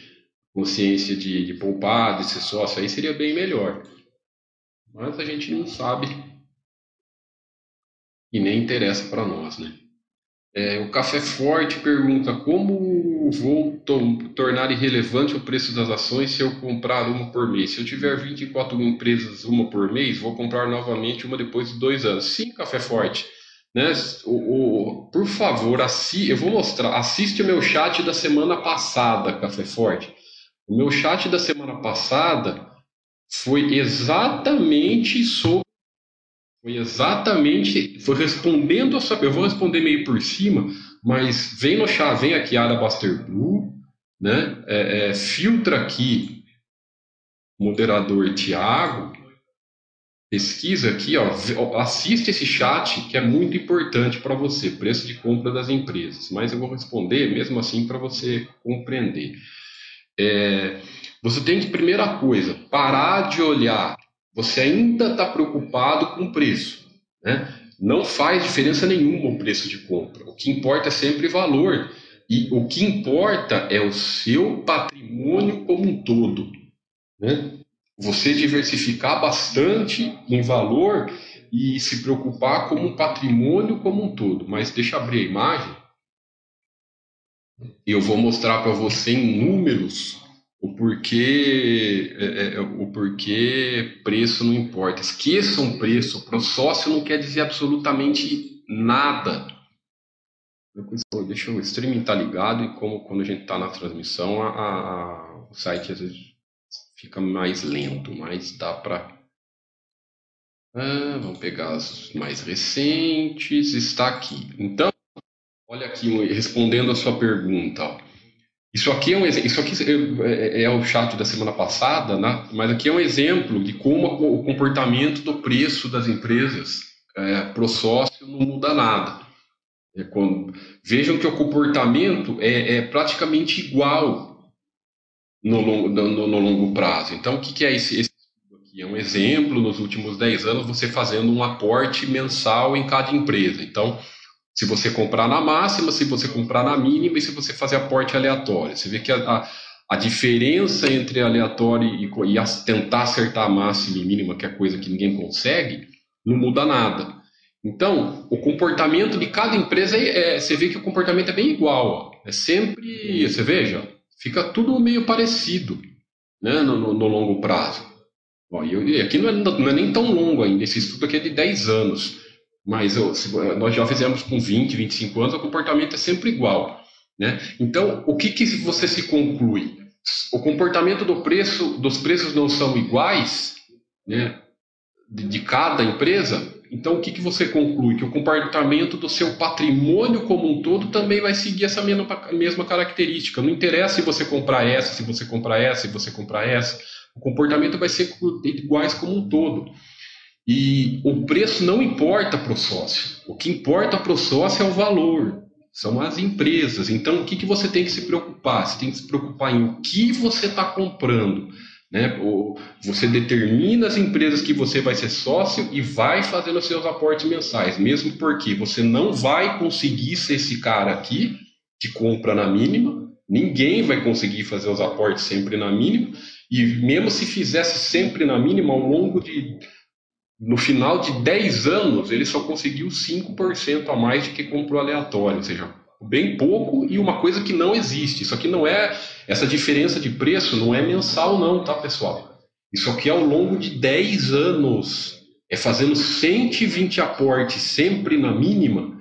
consciência de, de poupar, de ser sócio, aí seria bem melhor. Mas a gente não sabe e nem interessa para nós, né? É, o Café Forte pergunta como vou to tornar irrelevante o preço das ações se eu comprar uma por mês. Se eu tiver 24 empresas, uma por mês, vou comprar novamente uma depois de dois anos. Sim, Café Forte. Né? O, o, por favor, assi eu vou mostrar. Assiste o meu chat da semana passada, Café Forte. O meu chat da semana passada foi exatamente sobre foi exatamente, foi respondendo a sua. Eu vou responder meio por cima, mas vem no chá, vem aqui a Buster Blue, né? É, é, filtra aqui moderador Tiago, pesquisa aqui, ó, assiste esse chat que é muito importante para você, preço de compra das empresas. Mas eu vou responder mesmo assim para você compreender. É, você tem que, primeira coisa, parar de olhar você ainda está preocupado com o preço. Né? Não faz diferença nenhuma o preço de compra. O que importa é sempre valor. E o que importa é o seu patrimônio como um todo. Né? Você diversificar bastante em valor e se preocupar com o patrimônio como um todo. Mas deixa eu abrir a imagem. Eu vou mostrar para você em números o porquê, é, é, é, o porquê preço não importa. Esqueçam preço. Para o sócio não quer dizer absolutamente nada. Deixa o streaming tá ligado e como quando a gente está na transmissão, a, a, o site às vezes fica mais lento, mas dá para. Ah, vamos pegar as mais recentes. Está aqui. Então, olha aqui, respondendo a sua pergunta. Ó. Isso aqui é um isso aqui é, é, é, o chat da semana passada, né? mas aqui é um exemplo de como o comportamento do preço das empresas é, para o sócio não muda nada. É quando, vejam que o comportamento é, é praticamente igual no longo, no, no longo prazo. Então, o que, que é esse, esse aqui? É um exemplo, nos últimos 10 anos, você fazendo um aporte mensal em cada empresa. Então, se você comprar na máxima, se você comprar na mínima e se você fazer aporte aleatório. Você vê que a, a, a diferença entre aleatório e, e a, tentar acertar a máxima e mínima, que é coisa que ninguém consegue, não muda nada. Então, o comportamento de cada empresa, é, é, você vê que o comportamento é bem igual. Ó. É sempre, você veja, fica tudo meio parecido né, no, no, no longo prazo. Ó, e, e aqui não é, não é nem tão longo ainda, esse estudo aqui é de 10 anos. Mas nós já fizemos com 20, 25 anos, o comportamento é sempre igual. Né? Então, o que, que você se conclui? O comportamento do preço, dos preços não são iguais né, de, de cada empresa, então o que, que você conclui? Que o comportamento do seu patrimônio como um todo também vai seguir essa mesma, característica. Não interessa se você comprar essa, se você comprar essa, se você comprar essa. O comportamento vai ser iguais como um todo. E o preço não importa para o sócio. O que importa para o sócio é o valor, são as empresas. Então, o que, que você tem que se preocupar? Você tem que se preocupar em o que você está comprando. Né? Você determina as empresas que você vai ser sócio e vai fazendo os seus aportes mensais, mesmo porque você não vai conseguir ser esse cara aqui que compra na mínima, ninguém vai conseguir fazer os aportes sempre na mínima, e mesmo se fizesse sempre na mínima, ao longo de no final de 10 anos, ele só conseguiu 5% a mais de que comprou aleatório, ou seja, bem pouco e uma coisa que não existe. Isso aqui não é, essa diferença de preço não é mensal não, tá, pessoal? Isso aqui é ao longo de 10 anos, é fazendo 120 aportes sempre na mínima,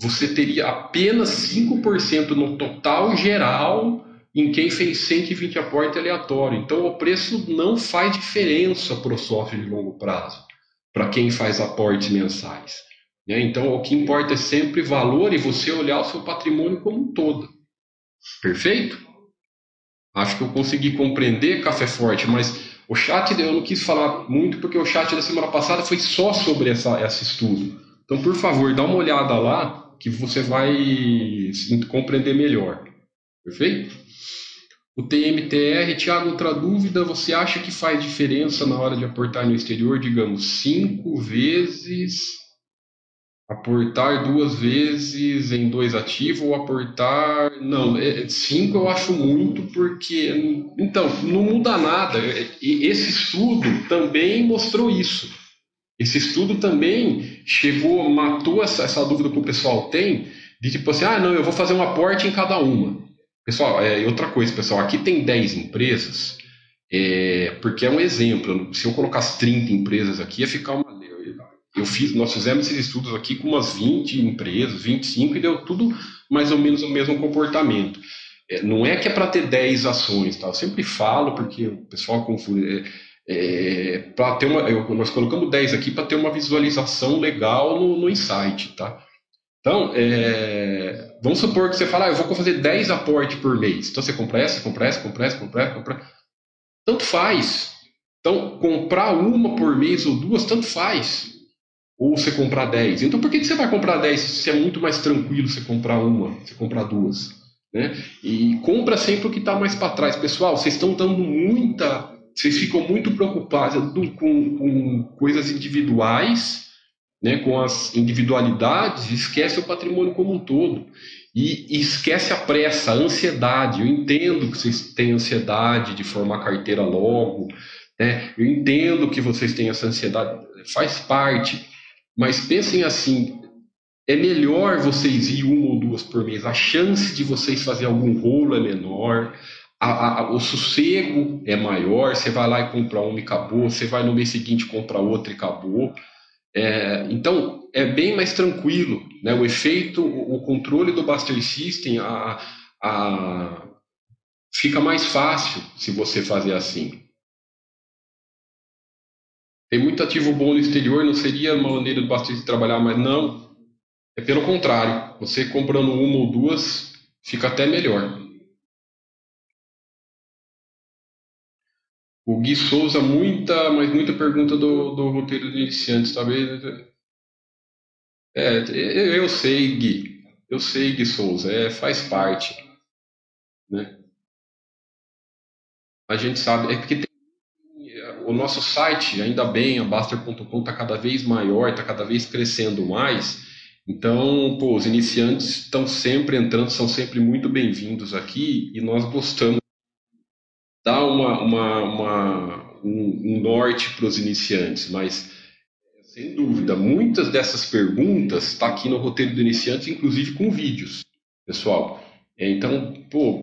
você teria apenas 5% no total geral em quem fez 120 aporte aleatório. Então, o preço não faz diferença para o sócio de longo prazo, para quem faz aportes mensais. Né? Então, o que importa é sempre valor e você olhar o seu patrimônio como um todo. Perfeito? Acho que eu consegui compreender Café Forte, mas o chat eu não quis falar muito porque o chat da semana passada foi só sobre essa, esse estudo. Então, por favor, dá uma olhada lá que você vai compreender melhor. Perfeito? O TMTR, Tiago, outra dúvida, você acha que faz diferença na hora de aportar no exterior, digamos, cinco vezes aportar duas vezes em dois ativos ou aportar. Não, é, cinco eu acho muito, porque. Então, não muda nada. E esse estudo também mostrou isso. Esse estudo também chegou, matou essa, essa dúvida que o pessoal tem, de tipo assim, ah, não, eu vou fazer um aporte em cada uma. Pessoal, é, outra coisa, pessoal, aqui tem 10 empresas, é, porque é um exemplo. Se eu colocasse 30 empresas aqui, ia ficar uma eu fiz, nós fizemos esses estudos aqui com umas 20 empresas, 25, e deu tudo mais ou menos o mesmo comportamento. É, não é que é para ter 10 ações, tá? Eu sempre falo, porque o pessoal confunde. É, é, para ter uma, eu, nós colocamos 10 aqui para ter uma visualização legal no, no insight, tá? Então, é, vamos supor que você fala, ah, eu vou fazer 10 aportes por mês. Então você compra essa, compra essa, compra essa, compra essa, compra Tanto faz. Então, comprar uma por mês ou duas, tanto faz ou você comprar 10. Então por que, você vai comprar 10 se é muito mais tranquilo você comprar uma, você comprar duas? Né? E compra sempre o que está mais para trás. Pessoal, vocês estão dando muita. Vocês ficam muito preocupados com, com coisas individuais, né, com as individualidades, esquece o patrimônio como um todo. E, e esquece a pressa, a ansiedade. Eu entendo que vocês têm ansiedade de formar carteira logo, né? eu entendo que vocês têm essa ansiedade, faz parte mas pensem assim: é melhor vocês ir uma ou duas por mês. A chance de vocês fazer algum rolo é menor. A, a, o sossego é maior. Você vai lá e compra uma e acabou. Você vai no mês seguinte comprar outra e acabou. É, então é bem mais tranquilo, né? O efeito, o, o controle do Buster System, a, a, fica mais fácil se você fazer assim. Tem muito ativo bom no exterior, não seria uma maneira do bastante trabalhar, mas não. É pelo contrário. Você comprando uma ou duas, fica até melhor. O Gui Souza, muita, mas muita pergunta do, do roteiro de iniciantes, talvez. É, eu sei, Gui. Eu sei, Gui Souza, é, faz parte. Né? A gente sabe, é porque tem o nosso site, ainda bem, a Baster.com está cada vez maior, está cada vez crescendo mais. Então, pô, os iniciantes estão sempre entrando, são sempre muito bem-vindos aqui e nós gostamos de dar uma, uma, uma um, um norte para os iniciantes, mas sem dúvida, muitas dessas perguntas estão tá aqui no roteiro do iniciante, inclusive com vídeos, pessoal. Então, pô,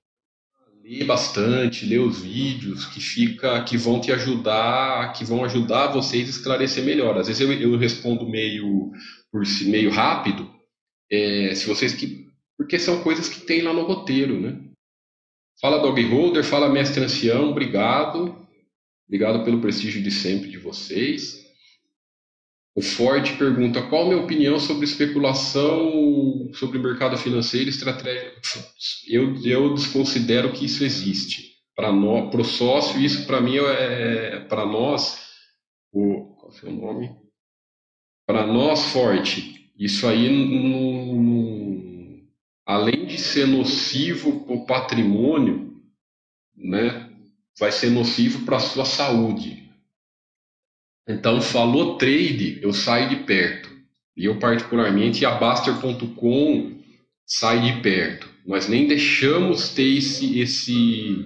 ler bastante, ler os vídeos que fica, que vão te ajudar, que vão ajudar vocês a esclarecer melhor. Às vezes eu, eu respondo meio por si, meio rápido, é, se vocês que, porque são coisas que tem lá no roteiro, né? Fala Dog Holder, fala Mestre Ancião, obrigado, obrigado pelo prestígio de sempre de vocês. O Ford pergunta qual a minha opinião sobre especulação sobre o mercado financeiro e estratégia. Eu, eu desconsidero que isso existe. Para o sócio, isso para mim é, é para nós. O, qual é o nome? Para nós, forte. Isso aí, além de ser nocivo para o patrimônio, né, vai ser nocivo para a sua saúde. Então, falou trade, eu saio de perto. E eu, particularmente, a Baster.com sai de perto. Nós nem deixamos ter esse, esse,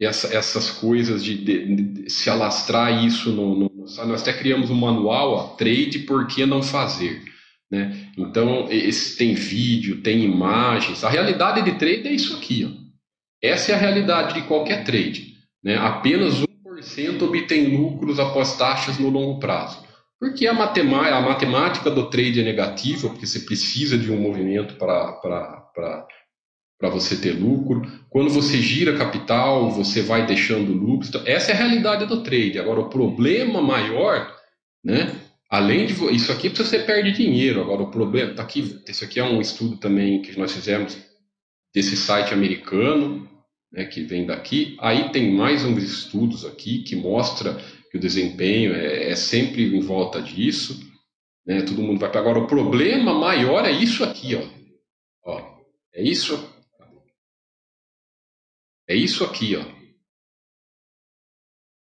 essa, essas coisas de, de, de, se alastrar isso no, no, Nós até criamos um manual, ó, trade, por que não fazer? Né? Então, esse, tem vídeo, tem imagens. A realidade de trade é isso aqui. Ó. Essa é a realidade de qualquer trade. Né? Apenas 1% obtém lucros após taxas no longo prazo. Porque a matemática, a matemática do trade é negativa, porque você precisa de um movimento para você ter lucro. Quando você gira capital, você vai deixando lucros. Então, essa é a realidade do trade. Agora, o problema maior, né? Além de isso aqui, você perde dinheiro. Agora, o problema tá aqui. Isso aqui é um estudo também que nós fizemos desse site americano, né, que vem daqui. Aí tem mais uns estudos aqui que mostra que o desempenho é, é sempre em volta disso. Né, todo mundo vai para agora. O problema maior é isso aqui, ó. ó é isso. É isso aqui, ó.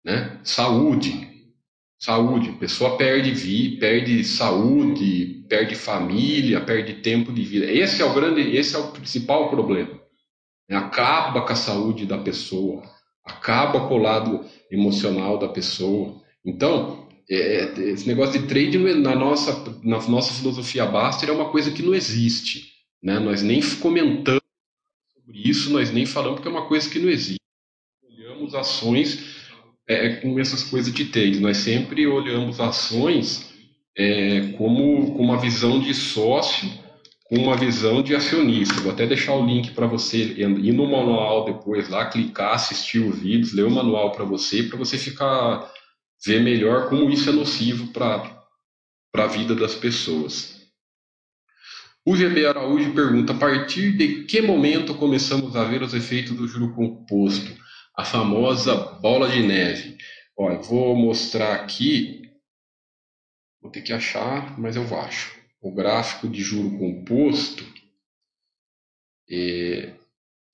Né? Saúde. Saúde. A pessoa perde vida, perde saúde, perde família, perde tempo de vida. Esse é o grande, esse é o principal problema. Acaba com a saúde da pessoa, acaba com o lado emocional da pessoa. Então, é, é esse negócio de trade na nossa, na nossa filosofia Baster é uma coisa que não existe. Né? Nós nem comentamos sobre isso, nós nem falamos porque é uma coisa que não existe. Olhamos ações é, é, com essas coisas de trade. Nós sempre olhamos ações é, como, com uma visão de sócio, com uma visão de acionista. Vou até deixar o link para você ir no manual depois lá, clicar, assistir os vídeos, ler o manual para você, para você ficar ver melhor como isso é nocivo para a vida das pessoas. O GB Araújo pergunta: a partir de que momento começamos a ver os efeitos do juro composto? a famosa bola de neve. Olha, vou mostrar aqui, vou ter que achar, mas eu acho. O gráfico de juro composto. É,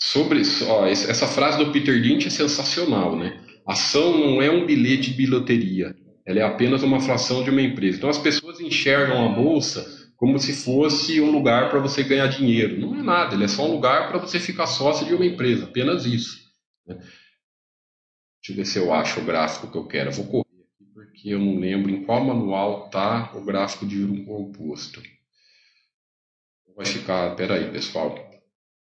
sobre ó, essa frase do Peter Lynch é sensacional, né? Ação não é um bilhete de bilheteria, ela é apenas uma fração de uma empresa. Então as pessoas enxergam a bolsa como se fosse um lugar para você ganhar dinheiro. Não é nada, ele é só um lugar para você ficar sócio de uma empresa, apenas isso. Né? Deixa eu ver se eu acho o gráfico que eu quero. Eu vou porque eu não lembro em qual manual está o gráfico de juro composto. Vai ficar. Peraí, pessoal.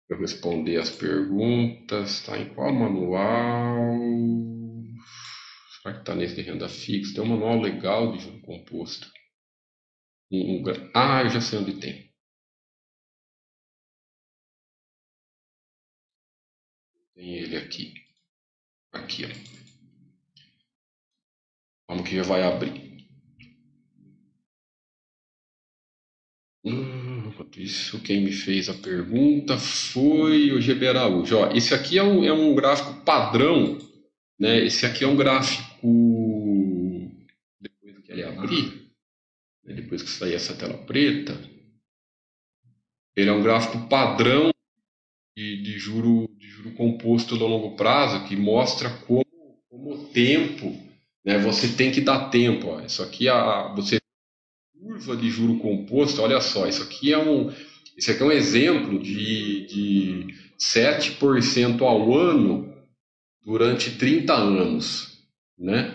Eu responder as perguntas. Está em qual manual? Será que está nesse de renda fixa? Tem um manual legal de juro composto. Um, um, ah, eu já sei onde tem. Tem ele aqui. Aqui, ó. Vamos que já vai abrir. Hum, isso, quem me fez a pergunta foi o GB Araújo. Esse aqui é um, é um gráfico padrão, né? Esse aqui é um gráfico depois que ele abrir, né? depois que sair essa tela preta, ele é um gráfico padrão de, de juro juro composto no longo prazo que mostra como, como o tempo, né, você tem que dar tempo. Ó. Isso aqui, a, você curva de juro composto, olha só, isso aqui é um, isso aqui é um exemplo de, de 7% ao ano durante 30 anos, né?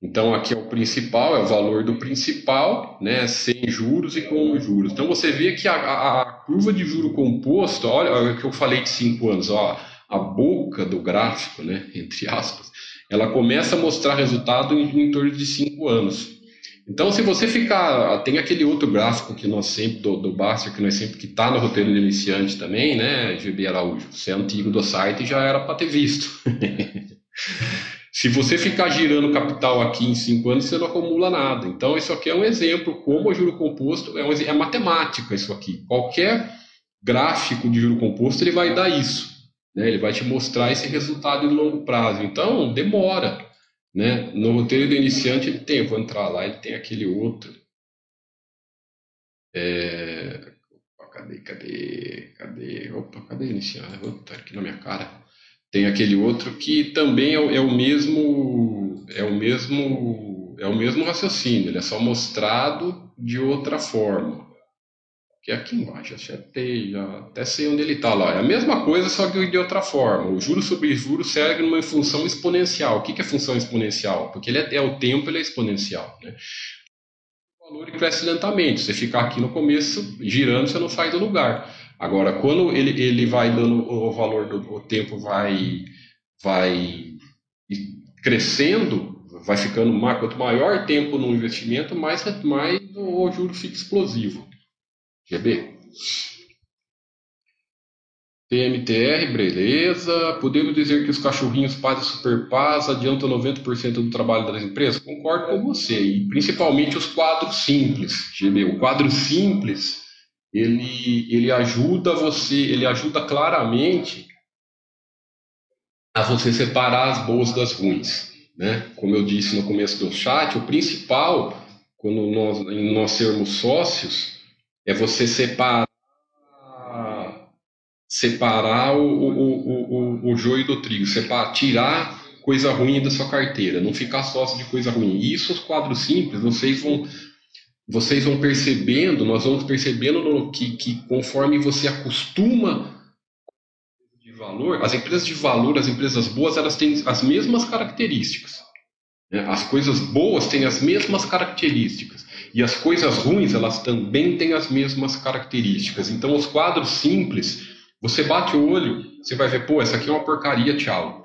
Então aqui é o principal, é o valor do principal, né, sem juros e com juros. Então você vê que a, a, curva de juro composto, olha, olha o que eu falei de 5 anos, ó, a boca do gráfico, né, entre aspas, ela começa a mostrar resultado em, em torno de cinco anos. Então, se você ficar, tem aquele outro gráfico que nós sempre do, do Baster que nós sempre que está no roteiro de iniciante também, né, GB Araújo. Você é antigo do site já era para ter visto. se você ficar girando capital aqui em cinco anos, você não acumula nada. Então, isso aqui é um exemplo como o juro composto é, um, é matemática isso aqui. Qualquer gráfico de juro composto ele vai dar isso. Né? Ele vai te mostrar esse resultado em longo prazo. Então, demora. Né? No roteiro do iniciante, ele tem, vou entrar lá, ele tem aquele outro. É... Opa, cadê, cadê, cadê? Opa, cadê iniciante? Opa, aqui na minha cara. Tem aquele outro que também é, é o mesmo, é o mesmo, é o mesmo raciocínio. Ele é só mostrado de outra forma é aqui embaixo, acertei, já até sei onde ele está lá. É a mesma coisa, só que de outra forma. O juro sobre juro segue numa função exponencial. O que, que é função exponencial? Porque ele é, é o tempo ele é exponencial. Né? O valor cresce lentamente. Você ficar aqui no começo girando, você não sai do lugar. Agora, quando ele, ele vai dando o valor do o tempo vai, vai crescendo, vai ficando quanto maior tempo no investimento, mais, mais o juro fica explosivo. GB. TMTR, beleza. Podemos dizer que os cachorrinhos paz superpaz adiantam 90% do trabalho das empresas? Concordo com você. E principalmente os quadros simples, GB. O quadro simples, ele, ele ajuda você, ele ajuda claramente a você separar as boas das ruins. Né? Como eu disse no começo do chat, o principal, quando nós, nós sermos sócios, é você separar separar o, o, o, o, joio do trigo, separar, tirar coisa ruim da sua carteira, não ficar sócio de coisa ruim. Isso os quadros simples, vocês vão vocês vão percebendo, nós vamos percebendo que, que conforme você acostuma de valor, as empresas de valor, as empresas boas, elas têm as mesmas características. Né? As coisas boas têm as mesmas características. E as coisas ruins, elas também têm as mesmas características. Então, os quadros simples, você bate o olho, você vai ver, pô, essa aqui é uma porcaria, tchau.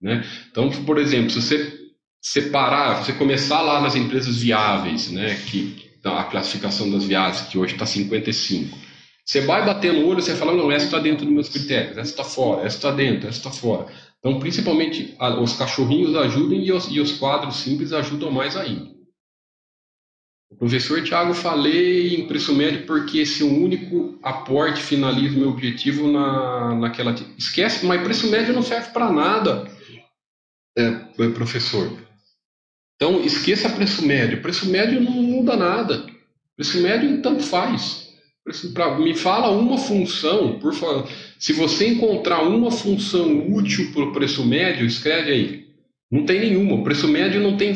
Né? Então, por exemplo, se você separar, você começar lá nas empresas viáveis, né, que a classificação das viagens, que hoje está 55. Você vai bater no olho, você fala, não, essa está dentro dos meus critérios, essa está fora, essa está dentro, essa está fora. Então, principalmente, os cachorrinhos ajudam e os, e os quadros simples ajudam mais ainda. O professor Tiago falei em preço médio porque esse único aporte finaliza o meu objetivo na, naquela. Esquece, mas preço médio não serve para nada, é, professor. Então, esqueça preço médio. Preço médio não muda nada. Preço médio tanto faz. Pra, me fala uma função, por favor. Se você encontrar uma função útil para o preço médio, escreve aí. Não tem nenhuma. O preço médio não tem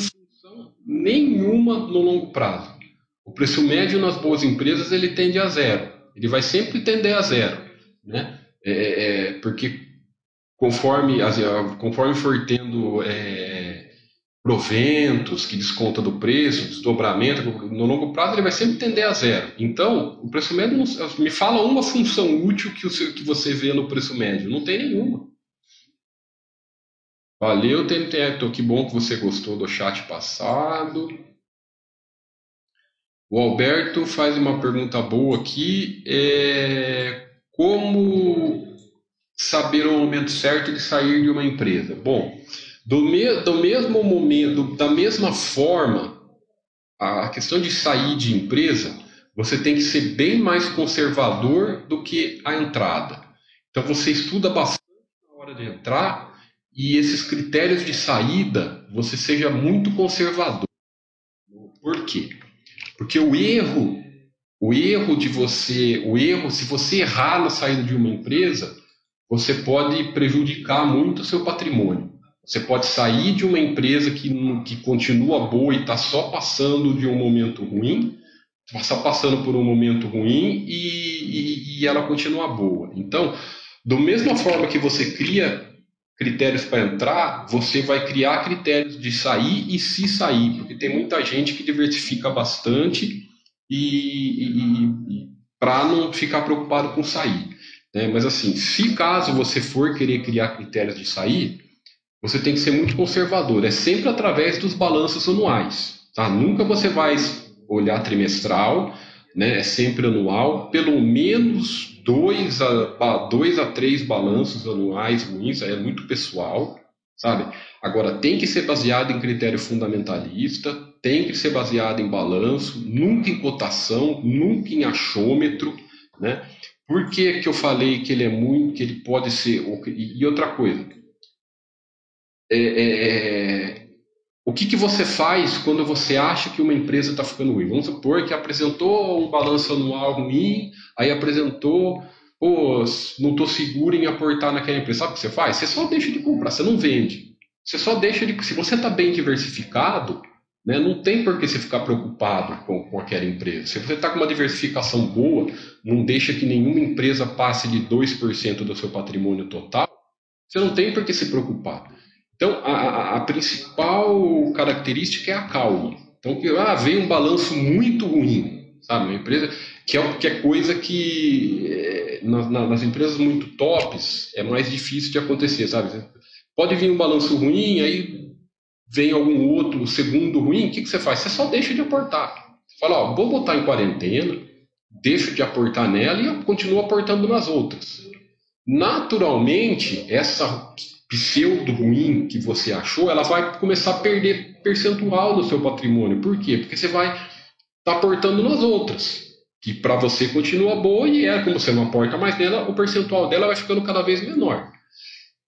nenhuma no longo prazo. O preço médio nas boas empresas ele tende a zero. Ele vai sempre tender a zero, né? É, é, é porque conforme, conforme for tendo é, proventos que desconta do preço, desdobramento, no longo prazo ele vai sempre tender a zero. Então, o preço médio não, me fala uma função útil que, o, que você vê no preço médio. Não tem nenhuma. Valeu, TNT. Que bom que você gostou do chat passado. O Alberto faz uma pergunta boa aqui. É, como saber o momento certo de sair de uma empresa? Bom, do, me, do mesmo momento, da mesma forma, a questão de sair de empresa, você tem que ser bem mais conservador do que a entrada. Então você estuda bastante na hora de entrar e esses critérios de saída você seja muito conservador. Por quê? Porque o erro, o erro de você, o erro, se você errar na saída de uma empresa, você pode prejudicar muito o seu patrimônio. Você pode sair de uma empresa que, que continua boa e está só passando de um momento ruim, está passando por um momento ruim e, e, e ela continua boa. Então, da mesma forma que você cria critérios para entrar, você vai criar critérios de sair e se sair, porque tem muita gente que diversifica bastante e, e, e para não ficar preocupado com sair. Né? Mas assim, se caso você for querer criar critérios de sair, você tem que ser muito conservador. É sempre através dos balanços anuais. Tá? Nunca você vai olhar trimestral, né? é sempre anual. Pelo menos dois a, dois a três balanços anuais ruins, é muito pessoal, sabe? Agora, tem que ser baseado em critério fundamentalista, tem que ser baseado em balanço, nunca em cotação, nunca em achômetro, né? Por que, que eu falei que ele é muito, que ele pode ser... E outra coisa, é, é, é, o que, que você faz quando você acha que uma empresa está ficando ruim? Vamos supor que apresentou um balanço anual ruim, aí apresentou, pô, não estou seguro em aportar naquela empresa. Sabe o que você faz? Você só deixa de comprar, você não vende. Você só deixa de. Se você está bem diversificado, né, não tem por que você ficar preocupado com, com aquela empresa. Se você está com uma diversificação boa, não deixa que nenhuma empresa passe de 2% do seu patrimônio total, você não tem por que se preocupar. Então, a, a, principal característica é a calma. Então, ah, veio um balanço muito ruim, sabe? Uma empresa que é, que é coisa que é, nas, nas, empresas muito tops é mais difícil de acontecer, sabe? Pode vir um balanço ruim, aí vem algum outro segundo ruim, o que, que você faz? Você só deixa de aportar. Você fala, ó, vou botar em quarentena, deixo de aportar nela e continuo aportando nas outras. Naturalmente, essa pseudo ruim que você achou, ela vai começar a perder percentual do seu patrimônio. Por quê? Porque você vai estar tá aportando nas outras, que para você continua boa e é como você não aporta mais nela, o percentual dela vai ficando cada vez menor.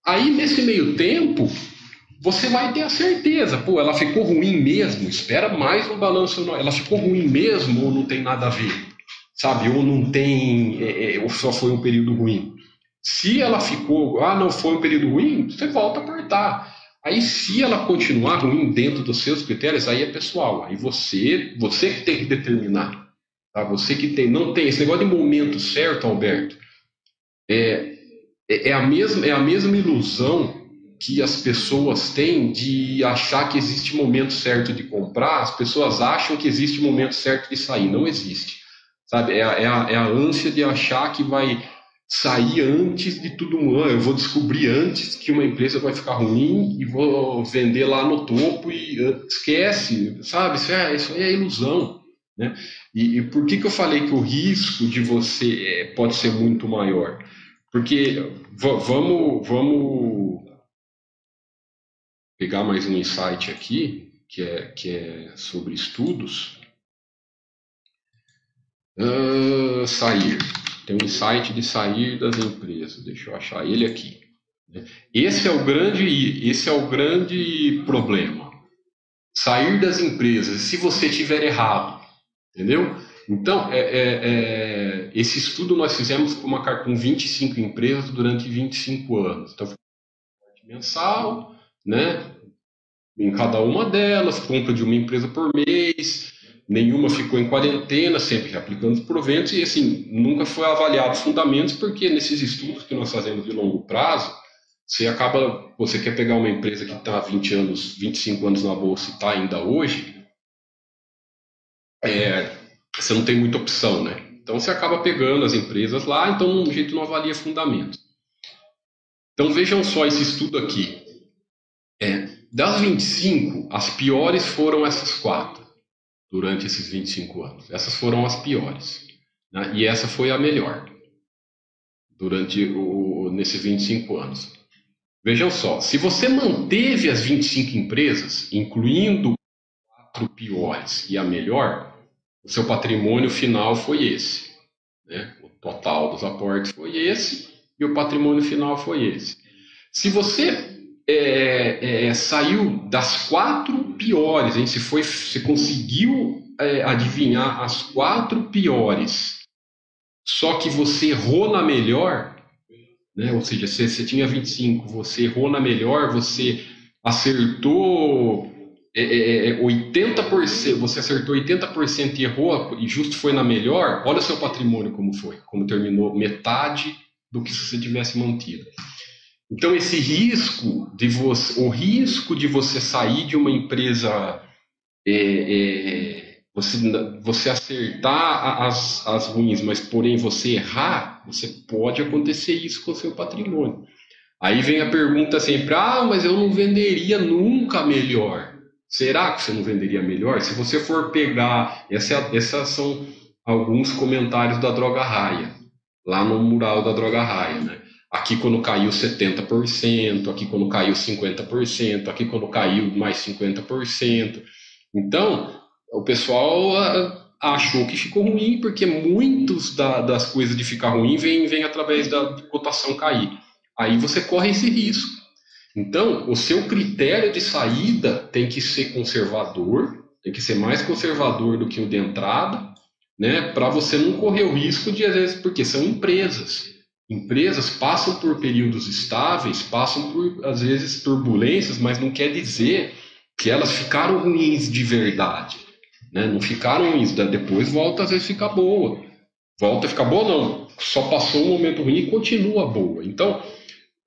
Aí, nesse meio tempo, você vai ter a certeza, pô, ela ficou ruim mesmo, espera mais no balanço, ela ficou ruim mesmo ou não tem nada a ver, sabe? Ou não tem, é, é, ou só foi um período ruim. Se ela ficou, ah, não foi um período ruim, você volta a apertar. Aí, se ela continuar ruim dentro dos seus critérios, aí é pessoal. Aí você, você que tem que determinar. Tá? Você que tem, não tem esse negócio de momento certo, Alberto. É, é, é a mesma, é a mesma ilusão que as pessoas têm de achar que existe momento certo de comprar, as pessoas acham que existe momento certo de sair. Não existe. Sabe? É é a, é a ânsia de achar que vai sair antes de tudo. Eu vou descobrir antes que uma empresa vai ficar ruim e vou vender lá no topo e uh, esquece, sabe? Isso, é, isso aí é ilusão. Né? E, e, por que, que eu falei que o risco de você é, pode ser muito maior? Porque vamos, vamos pegar mais um insight aqui, que é, que é sobre estudos. Uh, sair. Tem um insight de sair das empresas. Deixa eu achar ele aqui. Esse é o grande, esse é o grande problema. Sair das empresas, se você tiver errado, entendeu? Então, é, é, é, esse estudo nós fizemos com, uma, com 25 empresas durante 25 anos. Então, mensal, né? Em cada uma delas, compra de uma empresa por mês, nenhuma ficou em quarentena, sempre aplicando os proventos, e assim, nunca foi avaliado os fundamentos, porque nesses estudos que nós fazemos de longo prazo, você acaba, você quer pegar uma empresa que está 20 anos, 25 anos na bolsa e está ainda hoje, é, você não tem muita opção, né? Então você acaba pegando as empresas lá, então um jeito não avalia fundamentos. Então vejam só esse estudo aqui. É, das 25, as piores foram essas quatro, durante esses 25 anos. Essas foram as piores. Né? E essa foi a melhor, durante o, nesses 25 anos. Vejam só, se você manteve as 25 empresas, incluindo quatro piores e a melhor, o seu patrimônio final foi esse. Né? O total dos aportes foi esse e o patrimônio final foi esse. Se você é, é, saiu das quatro piores, hein? Se, foi, se conseguiu é, adivinhar as quatro piores, só que você errou na melhor, né? ou seja, se você tinha 25, você errou na melhor, você acertou é, 80%, é, é, você acertou 80% e errou e justo foi na melhor, olha o seu patrimônio como foi, como terminou, metade do que se você tivesse mantido. Então esse risco de você, o risco de você sair de uma empresa, é, é, você, você acertar as, as ruins, mas porém você errar, você pode acontecer isso com o seu patrimônio. Aí vem a pergunta sempre, ah, mas eu não venderia nunca melhor. Será que você não venderia melhor? Se você for pegar, essa, essas são alguns comentários da Droga Raia, lá no mural da Droga Raia, né? Aqui quando caiu 70%, aqui quando caiu 50%, aqui quando caiu mais 50%. Então, o pessoal ah, achou que ficou ruim, porque muitos da, das coisas de ficar ruim vêm vem através da cotação cair. Aí você corre esse risco. Então, o seu critério de saída tem que ser conservador, tem que ser mais conservador do que o de entrada, né, para você não correr o risco de, às vezes, porque são empresas. Empresas passam por períodos estáveis, passam por, às vezes, turbulências, mas não quer dizer que elas ficaram ruins de verdade. Né? Não ficaram ruins, depois volta às vezes ficar boa. Volta a ficar boa, não. Só passou um momento ruim e continua boa. Então,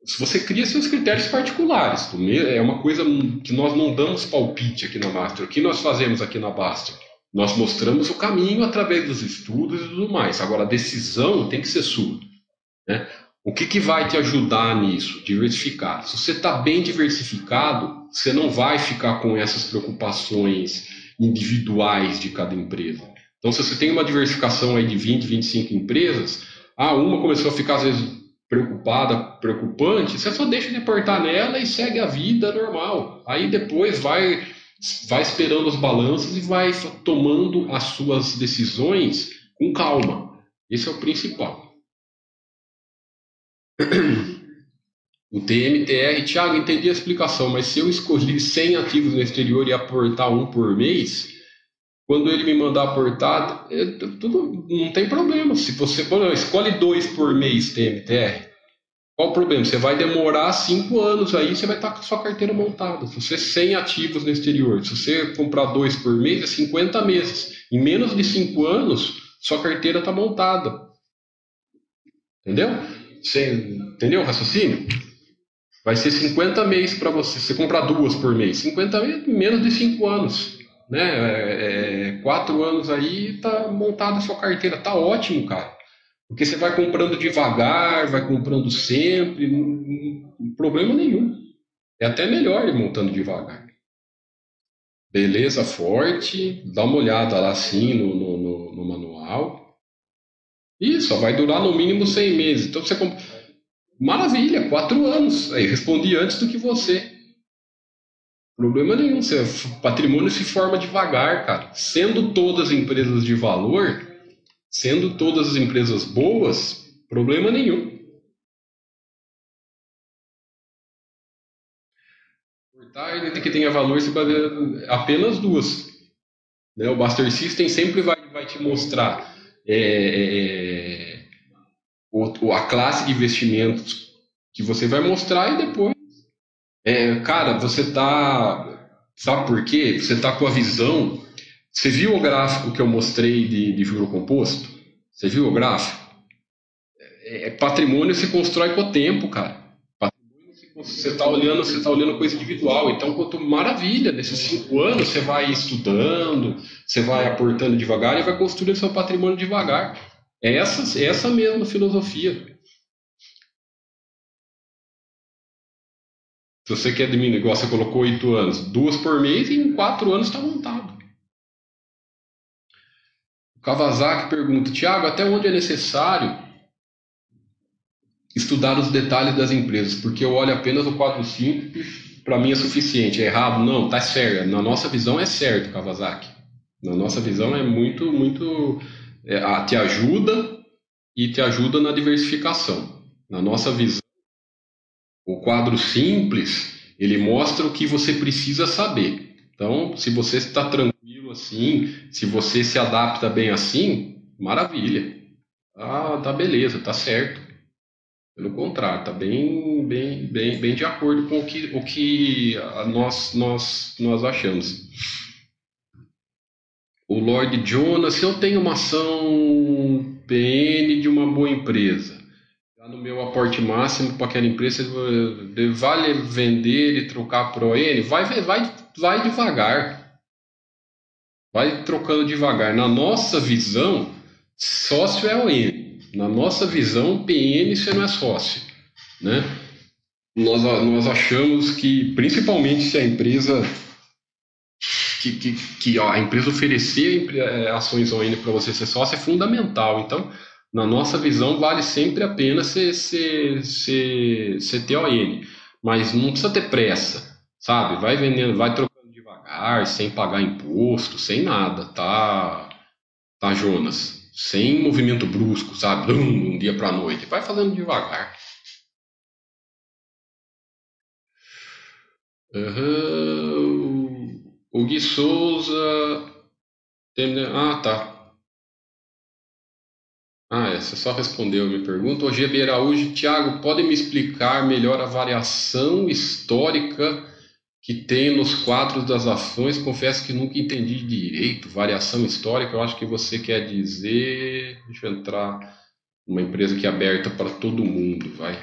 se você cria seus critérios particulares. É uma coisa que nós não damos palpite aqui na Master. O que nós fazemos aqui na Master? Nós mostramos o caminho através dos estudos e tudo mais. Agora, a decisão tem que ser sua. Né? O que, que vai te ajudar nisso? Diversificar. Se você está bem diversificado, você não vai ficar com essas preocupações individuais de cada empresa. Então, se você tem uma diversificação aí de 20, 25 empresas, ah, uma começou a ficar às vezes preocupada, preocupante, você só deixa de apertar nela e segue a vida normal. Aí depois vai vai esperando os balanços e vai tomando as suas decisões com calma. Esse é o principal. O TMTR, Thiago, entendi a explicação, mas se eu escolher 100 ativos no exterior e aportar um por mês, quando ele me mandar aportar, é, tudo, não tem problema. Se você por escolhe dois por mês TMTR, qual o problema? Você vai demorar cinco anos aí, você vai estar com a sua carteira montada. Se você 100 ativos no exterior, se você comprar dois por mês, é 50 meses. Em menos de cinco anos, sua carteira está montada. Entendeu? Você, entendeu o raciocínio? Vai ser 50 meses para você. Você comprar duas por mês. 50 meses, menos de cinco anos né? É, é, quatro anos aí tá montada a sua carteira, tá ótimo, cara. Porque você vai comprando devagar, vai comprando sempre, não, não, problema nenhum. É até melhor ir montando devagar. Beleza forte, dá uma olhada lá assim no, no, no, no manual. Isso, vai durar no mínimo seis meses. Então você compra. Maravilha, quatro anos. Aí respondi antes do que você. Problema nenhum. Patrimônio se forma devagar, cara. Sendo todas empresas de valor, sendo todas as empresas boas, problema nenhum. Portar que tenha valor se baseia apenas duas. Né? O Buster System sempre vai, vai te mostrar é, é, é a classe de investimentos que você vai mostrar e depois é, cara, você tá. Sabe por quê? Você tá com a visão. Você viu o gráfico que eu mostrei de, de juro composto? Você viu o gráfico? É, é patrimônio se constrói com o tempo, cara. Você está olhando, você tá olhando coisa individual. Então, quanto maravilha, nesses cinco anos você vai estudando, você vai aportando devagar e vai construindo seu patrimônio devagar. É essa, é essa mesma filosofia. Se você quer diminuir, igual você colocou oito anos, duas por mês e em quatro anos está montado. O Kawasaki pergunta, Tiago, até onde é necessário estudar os detalhes das empresas? Porque eu olho apenas o quadro simples, para mim é suficiente. É errado? Não, tá certo. Na nossa visão é certo, Kawasaki. Na nossa visão é muito, muito. É, te ajuda e te ajuda na diversificação. Na nossa visão, o quadro simples, ele mostra o que você precisa saber. Então, se você está tranquilo assim, se você se adapta bem assim, maravilha. Ah, tá beleza, tá certo. Pelo contrário, tá bem, bem, bem, bem de acordo com o que, o que nós, nós, nós achamos. O Lord Jonas, se eu tenho uma ação PN de uma boa empresa, no meu aporte máximo para aquela empresa, vale vender e trocar por ON? Vai, vai, vai devagar. Vai trocando devagar. Na nossa visão, sócio é ON. Na nossa visão, PN você não é sócio. Né? Nós, nós achamos que, principalmente se a empresa que, que, que ó, a empresa oferecer eh, ações ON para você ser sócio é fundamental. Então, na nossa visão, vale sempre a pena ser, ser, ser, ser TON, mas não precisa ter pressa, sabe? Vai vendendo, vai trocando devagar, sem pagar imposto, sem nada, tá, tá Jonas? Sem movimento brusco, sabe? Um dia para noite, vai fazendo devagar. Uhum. O Gui Souza. Ah, tá. Ah, essa só respondeu a minha pergunta. O GB Araújo, Tiago, pode me explicar melhor a variação histórica que tem nos quadros das ações? Confesso que nunca entendi direito. Variação histórica, eu acho que você quer dizer. Deixa eu entrar numa empresa que é aberta para todo mundo, vai.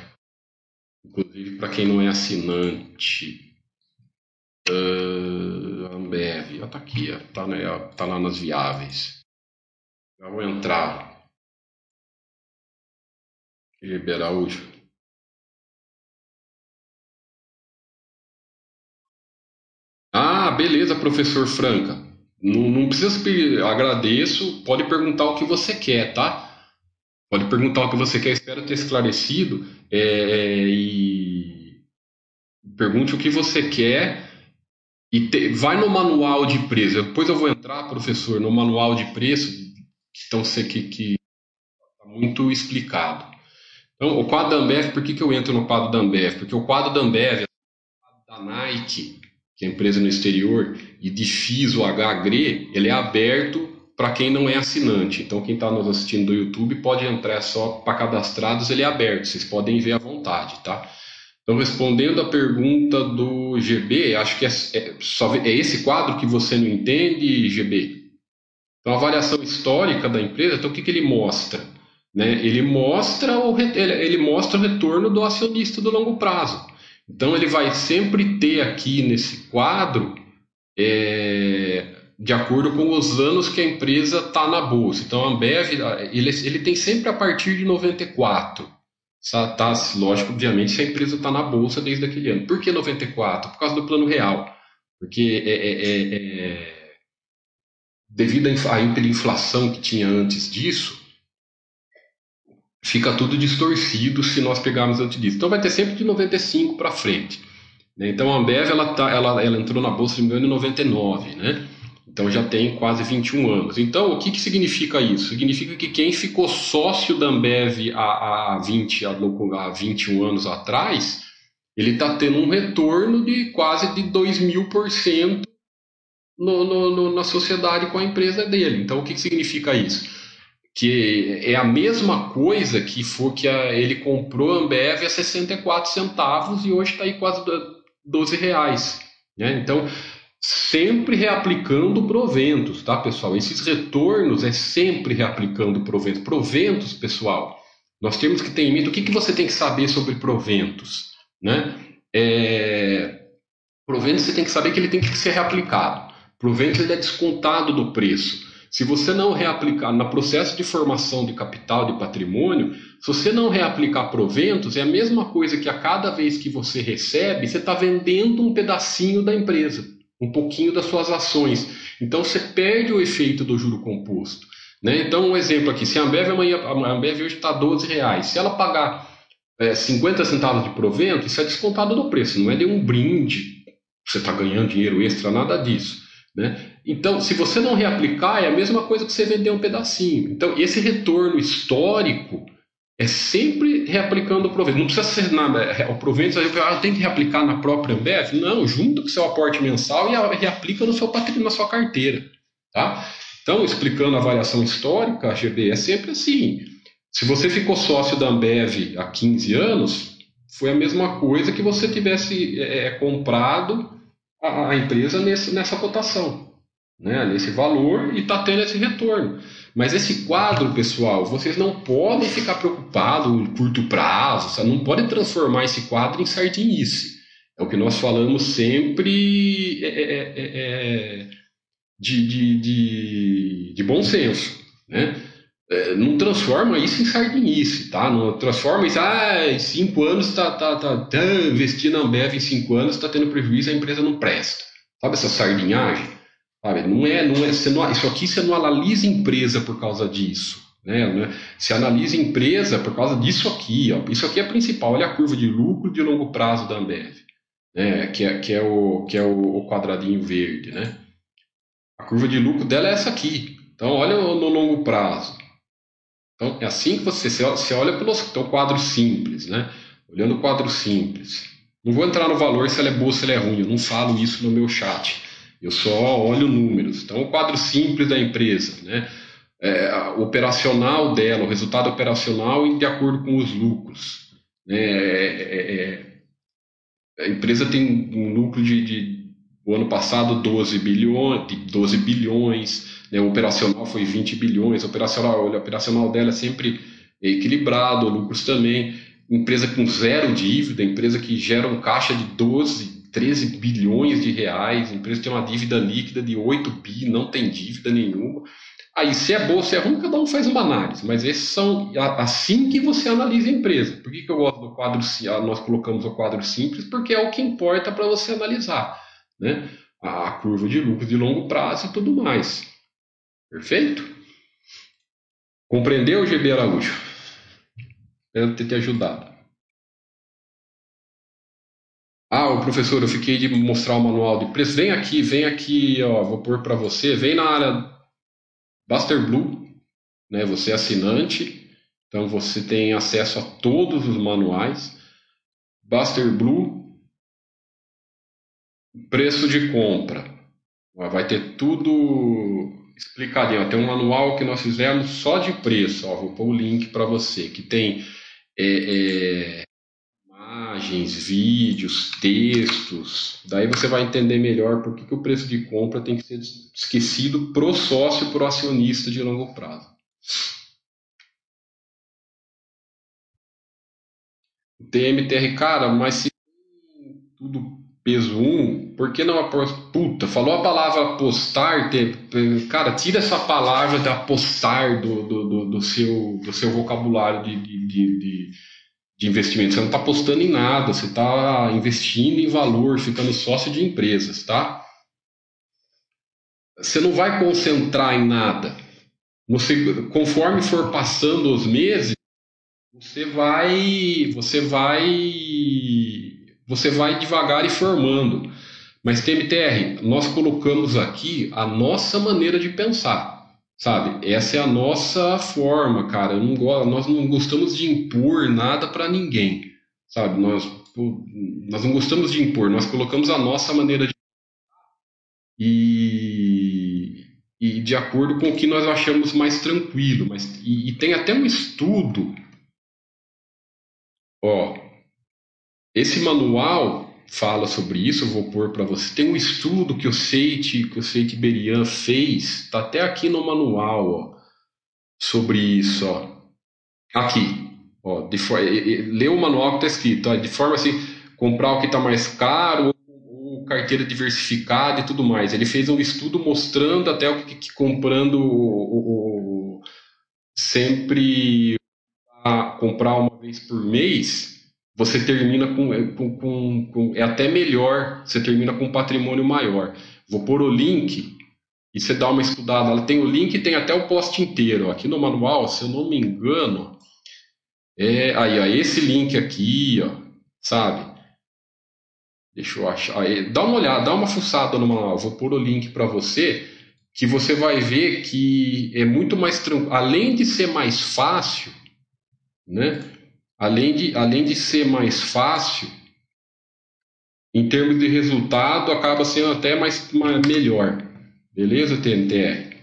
Inclusive para quem não é assinante. Uh, Ambev, está aqui, está tá lá nas viáveis. Já vou entrar Araújo. Ah, beleza, professor Franca. Não, não precisa pedir, agradeço. Pode perguntar o que você quer, tá? Pode perguntar o que você quer. Espero ter esclarecido. É, e pergunte o que você quer e te, vai no manual de preço. Depois eu vou entrar, professor, no manual de preço que estão que, que tá muito explicado. Então, o quadro da Ambev, por que, que eu entro no quadro da Ambev? Porque o quadro da Ambev, da Nike, que é empresa no exterior, e de FIS, o HGRE, ele é aberto para quem não é assinante. Então, quem está nos assistindo do YouTube pode entrar só para cadastrados, ele é aberto, vocês podem ver à vontade, tá? Então, respondendo a pergunta do GB, acho que é, é, só, é esse quadro que você não entende, GB? Então, a avaliação histórica da empresa, então o que, que ele mostra? Né? Ele, mostra o, ele, mostra o retorno do acionista do longo prazo. Então, ele vai sempre ter aqui nesse quadro, é, de acordo com os anos que a empresa está na bolsa. Então, a Ambev, ele, ele tem sempre a partir de 94. Tá, lógico, obviamente, se a empresa está na bolsa desde aquele ano. Por que 94? Por causa do plano real. Porque é, é, é, é devido à hiperinflação que tinha antes disso, fica tudo distorcido se nós pegarmos antes disso. Então vai ter sempre de 95 para frente. Né? Então a Ambev ela, tá, ela, ela entrou na bolsa de engano em 99, né? Então já tem quase 21 anos. Então o que, que significa isso? Significa que quem ficou sócio da Ambev há, há, 20, há 21 anos atrás, ele está tendo um retorno de quase de 2 mil por cento na sociedade com a empresa dele. Então o que, que significa isso? que é a mesma coisa que for que a, ele comprou a Ambev a 64 centavos e hoje está aí quase 12 reais. Né? Então, sempre reaplicando proventos, tá, pessoal? Esses retornos é sempre reaplicando proventos. Proventos, pessoal, nós temos que ter em mente o que, que você tem que saber sobre proventos, né? É... Proventos você tem que saber que ele tem que ser reaplicado. Proventos ele é descontado do preço. Se você não reaplicar no processo de formação de capital de patrimônio, se você não reaplicar proventos, é a mesma coisa que a cada vez que você recebe, você está vendendo um pedacinho da empresa, um pouquinho das suas ações. Então você perde o efeito do juro composto. Né? Então, um exemplo aqui: se a Ambev amanhã, a Ambev hoje está 12 reais, se ela pagar é, 50 centavos de provento, isso é descontado do preço, não é nenhum brinde, você está ganhando dinheiro extra, nada disso. Né? Então, se você não reaplicar, é a mesma coisa que você vender um pedacinho. Então, esse retorno histórico é sempre reaplicando o provento. Não precisa ser nada. É, o provento, ah, tem que reaplicar na própria Ambev? Não, junto com o seu aporte mensal e reaplica no seu patrimônio, na sua carteira. Tá? Então, explicando a variação histórica, a GB é sempre assim. Se você ficou sócio da Ambev há 15 anos, foi a mesma coisa que você tivesse é, comprado a, a empresa nesse, nessa cotação, né, nesse valor e está tendo esse retorno. Mas esse quadro, pessoal, vocês não podem ficar preocupados em curto prazo, você não pode transformar esse quadro em sardinice. É o que nós falamos sempre é, é, é, é de, de, de, de, bom senso. Né? É, não transforma isso em sardinice, tá? Não transforma isso, ah, em cinco anos está tá, tá, tá, investir na Ambev em cinco anos está tendo prejuízo, a empresa não presta. Sabe essa sardinhagem? Sabe? Não é, não é, você não, isso aqui você não analisa empresa por causa disso. Né? Você analisa empresa por causa disso aqui. Ó. Isso aqui é principal. Olha a curva de lucro de longo prazo da Ambev, né? que, é, que é, o, que é o, quadradinho verde. Né? A curva de lucro dela é essa aqui. Então, olha no longo prazo. Então, é assim que você, você olha pelo então, quadro simples, né? Olhando o quadro simples. Não vou entrar no valor se ela é boa se ela é ruim, eu não falo isso no meu chat. Eu só olho números. Então, o quadro simples da empresa, né? É, o operacional dela, o resultado operacional de acordo com os lucros. Né? É, é, é, a empresa tem um lucro de, de o ano passado 12 bilhões, de 12 bilhões, né, o operacional foi 20 bilhões, o operacional, o operacional dela é sempre equilibrado, lucros também. Empresa com zero dívida, empresa que gera um caixa de 12, 13 bilhões de reais, empresa que tem uma dívida líquida de 8 bi, não tem dívida nenhuma. Aí, se é boa, se é ruim, cada um faz uma análise, mas esses são assim que você analisa a empresa. Por que, que eu gosto do quadro, nós colocamos o quadro simples? Porque é o que importa para você analisar, né? A curva de lucro de longo prazo e tudo mais. Perfeito? Compreendeu, GB Araújo? Espero ter te ajudado. Ah, o professor, eu fiquei de mostrar o manual de preço. Vem aqui, vem aqui, ó, vou pôr para você. Vem na área Buster Blue, né? Você é assinante, então você tem acesso a todos os manuais. Buster Blue, preço de compra. Vai ter tudo explicadinho. Tem um manual que nós fizemos só de preço. Ó, vou pôr o link para você, que tem é, é, imagens, vídeos, textos. Daí você vai entender melhor por que, que o preço de compra tem que ser esquecido pro sócio, pro acionista de longo prazo. O TMTR, cara, mas se tudo peso 1, por que não apostar? Puta, falou a palavra apostar, cara, tira essa palavra de apostar do, do, do, do seu, do seu vocabulário de, de, de, de investimento. Você não está apostando em nada, você está investindo em valor, ficando sócio de empresas, tá? Você não vai concentrar em nada. Você, conforme for passando os meses, você vai, você vai você vai devagar e formando. Mas TMTR, nós colocamos aqui a nossa maneira de pensar, sabe? Essa é a nossa forma, cara. Não, nós não gostamos de impor nada para ninguém, sabe? Nós, nós não gostamos de impor, nós colocamos a nossa maneira de e, e de acordo com o que nós achamos mais tranquilo. Mas, e, e tem até um estudo, ó, esse manual fala sobre isso, vou pôr para você. Tem um estudo que o Seite, que o Seite Berian fez, tá até aqui no manual, ó, sobre isso, ó. Aqui, ó, de, lê o manual que está escrito, ó, de forma assim, comprar o que está mais caro, ou, carteira diversificada e tudo mais. Ele fez um estudo mostrando até o que, que comprando o, o, sempre a comprar uma vez por mês você termina é, com, com, com, É até melhor, você termina com um patrimônio maior. Vou pôr o link e você dá uma estudada. Ela tem o link e tem até o post inteiro. Aqui no manual, se eu não me engano, é aí, ó, esse link aqui, ó, sabe? Deixa eu achar. Aí, dá uma olhada, dá uma fuçada no manual. Vou pôr o link para você, que você vai ver que é muito mais tranquilo. Além de ser mais fácil, né? Além de, além de ser mais fácil, em termos de resultado, acaba sendo até mais, mais melhor. Beleza, TNTR?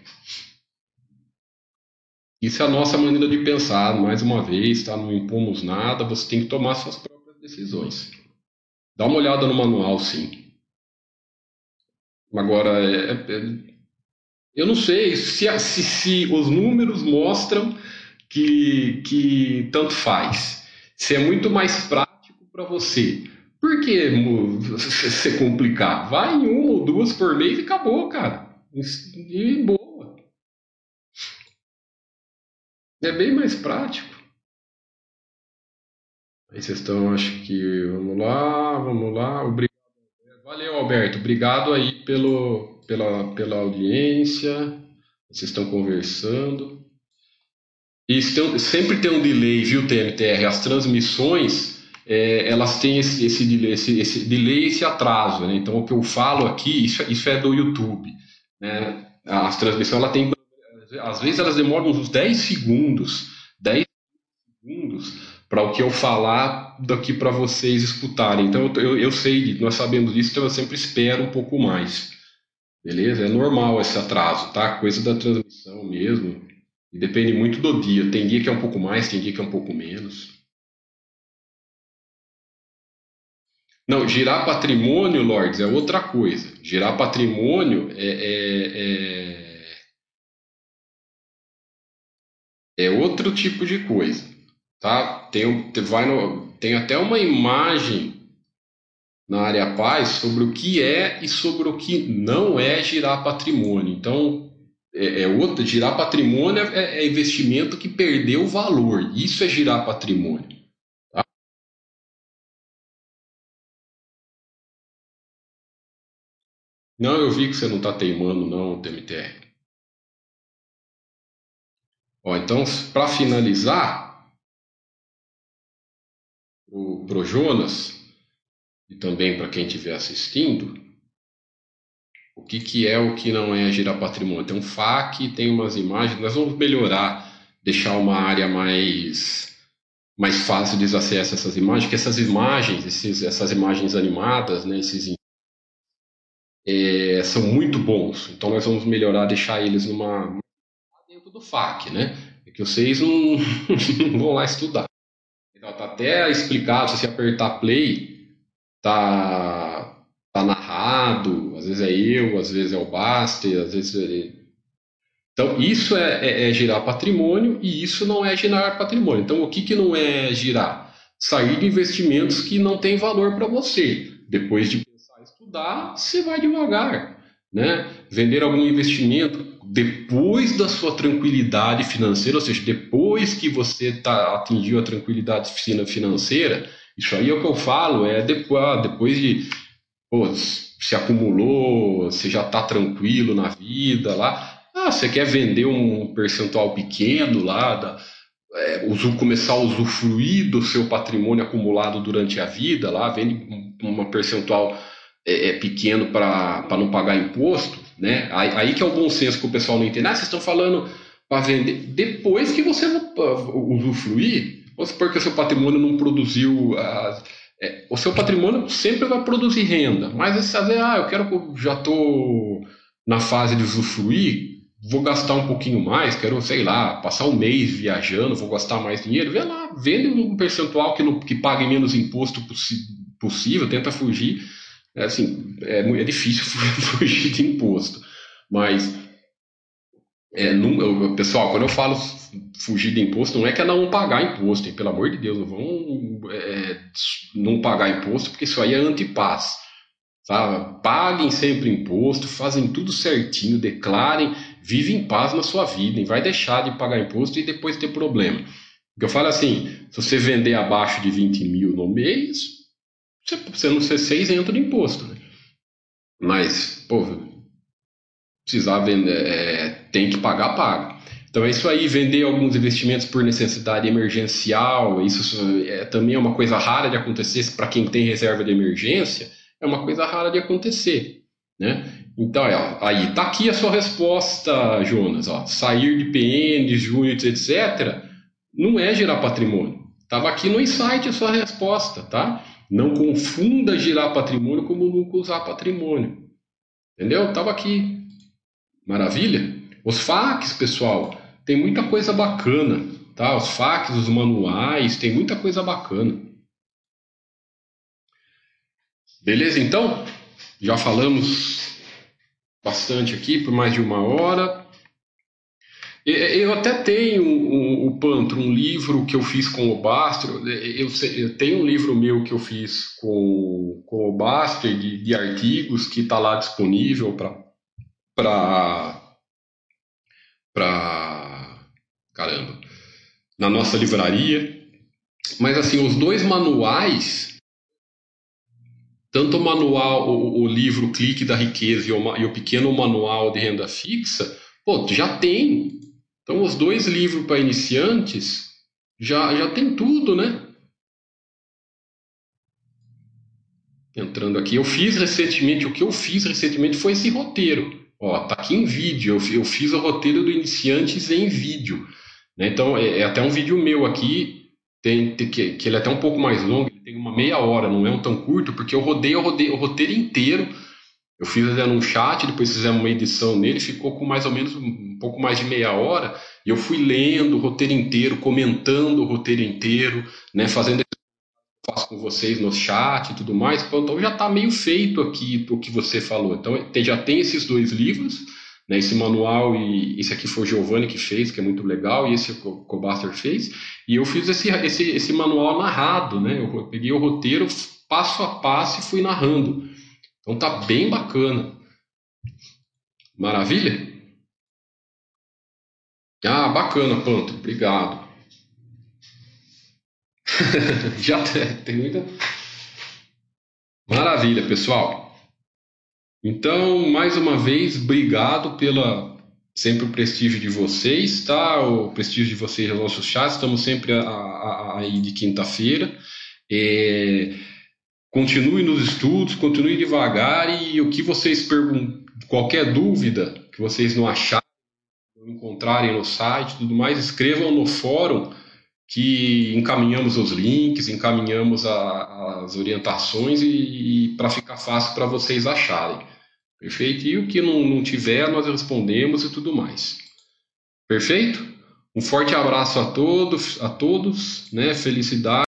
Isso é a nossa maneira de pensar. Mais uma vez, tá? não impomos nada, você tem que tomar suas próprias decisões. Dá uma olhada no manual, sim. Agora, é, é, eu não sei se, se, se os números mostram que, que tanto faz se é muito mais prático para você. Por que você complicar? Vai em uma ou duas por mês e acabou, cara. E boa. É bem mais prático. Aí vocês estão, acho que. Vamos lá, vamos lá. Obrigado. Valeu, Alberto. Obrigado aí pelo, pela, pela audiência. Vocês estão conversando. E sempre tem um delay, viu, TMTR? As transmissões, é, elas têm esse, esse, delay, esse, esse delay, esse atraso. Né? Então, o que eu falo aqui, isso, isso é do YouTube. Né? As transmissões, ela tem, às vezes, elas demoram uns 10 segundos, 10 segundos para o que eu falar daqui para vocês escutarem. Então, eu, eu sei, nós sabemos disso, então eu sempre espero um pouco mais. Beleza? É normal esse atraso, tá? Coisa da transmissão mesmo. E depende muito do dia. Tem dia que é um pouco mais, tem dia que é um pouco menos. Não, girar patrimônio, Lords, é outra coisa. Girar patrimônio é, é, é, é outro tipo de coisa. Tá? Tem, vai no, tem até uma imagem na área paz sobre o que é e sobre o que não é girar patrimônio. Então, é, é outra. Girar patrimônio é, é, investimento que perdeu valor. Isso é girar patrimônio. Tá? Não, eu vi que você não está teimando, não, TMTR. Ó, então, para finalizar, o pro Jonas e também para quem estiver assistindo, o que, que é o que não é girar patrimônio? Tem um FAQ, tem umas imagens, nós vamos melhorar, deixar uma área mais mais fácil de acesso a essas imagens, que essas imagens, esses, essas imagens animadas, né, esses é, são muito bons. Então nós vamos melhorar, deixar eles numa dentro do FAQ, né? É que vocês não, não vão lá estudar. Então tá até explicado, se você apertar play, tá tá narrado, às vezes é eu, às vezes é o Baster, às vezes é... Então, isso é, é, é, girar patrimônio e isso não é girar patrimônio. Então, o que, que não é girar? Sair de investimentos que não têm valor para você. Depois de pensar estudar, você vai devagar. Né? Vender algum investimento depois da sua tranquilidade financeira, ou seja, depois que você tá, atingiu a tranquilidade financeira, isso aí é o que eu falo, é depois, ah, depois de pô, se acumulou, você já está tranquilo na vida lá. Ah, você quer vender um percentual pequeno lá, da, é, começar a usufruir do seu patrimônio acumulado durante a vida, lá vende um, um percentual é, é pequeno para não pagar imposto, né? Aí, aí, que é o bom senso que o pessoal não entende. Ah, vocês estão falando para vender depois que você usufruir, vamos supor que o seu patrimônio não produziu. Ah, é, o seu patrimônio sempre vai produzir renda, mas às vezes, ah, eu quero, já estou na fase de usufruir, vou gastar um pouquinho mais, quero, sei lá, passar um mês viajando, vou gastar mais dinheiro, vê lá, vende um percentual que, que pague menos imposto possível, tenta fugir. É, assim, é, é difícil fugir de imposto, mas é, não, pessoal, quando eu falo fugir de imposto, não é que é não pagar imposto, hein? pelo amor de Deus, não vão é, não pagar imposto, porque isso aí é antipaz. Sabe? Paguem sempre imposto, fazem tudo certinho, declarem, vivem em paz na sua vida, e vai deixar de pagar imposto e depois ter problema. Porque eu falo assim, se você vender abaixo de 20 mil no mês, você, você não ser seis entra de imposto. Né? Mas, pô, precisar vender, é, tem que pagar, paga. Então é isso aí, vender alguns investimentos por necessidade emergencial, isso é, também é uma coisa rara de acontecer para quem tem reserva de emergência, é uma coisa rara de acontecer, né? Então, é, aí tá aqui a sua resposta, Jonas, ó, sair de PN, junhos, etc, não é girar patrimônio. Tava aqui no insight a sua resposta, tá? Não confunda girar patrimônio como nunca usar patrimônio. Entendeu? Tava aqui. Maravilha? Os FAQs, pessoal, tem muita coisa bacana, tá? Os FAQs, os manuais, tem muita coisa bacana. Beleza, então? Já falamos bastante aqui por mais de uma hora. Eu até tenho o Pantro, um livro que eu fiz com o Bastro. Eu, tenho um livro meu que eu fiz com, com o Bastro de artigos que está lá disponível para para caramba na nossa livraria. Mas assim, os dois manuais, tanto o manual, o, o livro Clique da Riqueza e o, e o, pequeno manual de renda fixa, pô, já tem. Então os dois livros para iniciantes já já tem tudo, né? Entrando aqui, eu fiz recentemente, o que eu fiz recentemente foi esse roteiro. Ó, tá aqui em vídeo, eu, eu fiz o roteiro do Iniciantes em vídeo. Né? Então, é, é, até um vídeo meu aqui, tem, tem, que, que ele é até um pouco mais longo, tem uma meia hora, não é um tão curto, porque eu rodei, eu rodei o roteiro inteiro. Eu fiz até num chat, depois fizemos uma edição nele, ficou com mais ou menos um pouco mais de meia hora. E eu fui lendo o roteiro inteiro, comentando o roteiro inteiro, né, fazendo faço com vocês no chat e tudo mais, então já está meio feito aqui o que você falou. Então já tem esses dois livros, né, esse manual e esse aqui foi o Giovanni que fez, que é muito legal, e esse o Cobaster fez, e eu fiz esse, esse, esse manual narrado, né, eu peguei o roteiro passo a passo e fui narrando. Então tá bem bacana. Maravilha? Ah, bacana, Panto. Obrigado. Já tem muita. Maravilha, pessoal. Então, mais uma vez, obrigado pela sempre o prestígio de vocês, tá? O prestígio de vocês no nosso chat. Estamos sempre aí de quinta-feira. É... Continue nos estudos, continue devagar e o que vocês perguntam, qualquer dúvida que vocês não acharem, não encontrarem no site, tudo mais, escrevam no fórum que encaminhamos os links, encaminhamos a, as orientações e, e para ficar fácil para vocês acharem. Perfeito? E o que não, não tiver, nós respondemos e tudo mais. Perfeito? Um forte abraço a todos, a todos, né? Felicidade.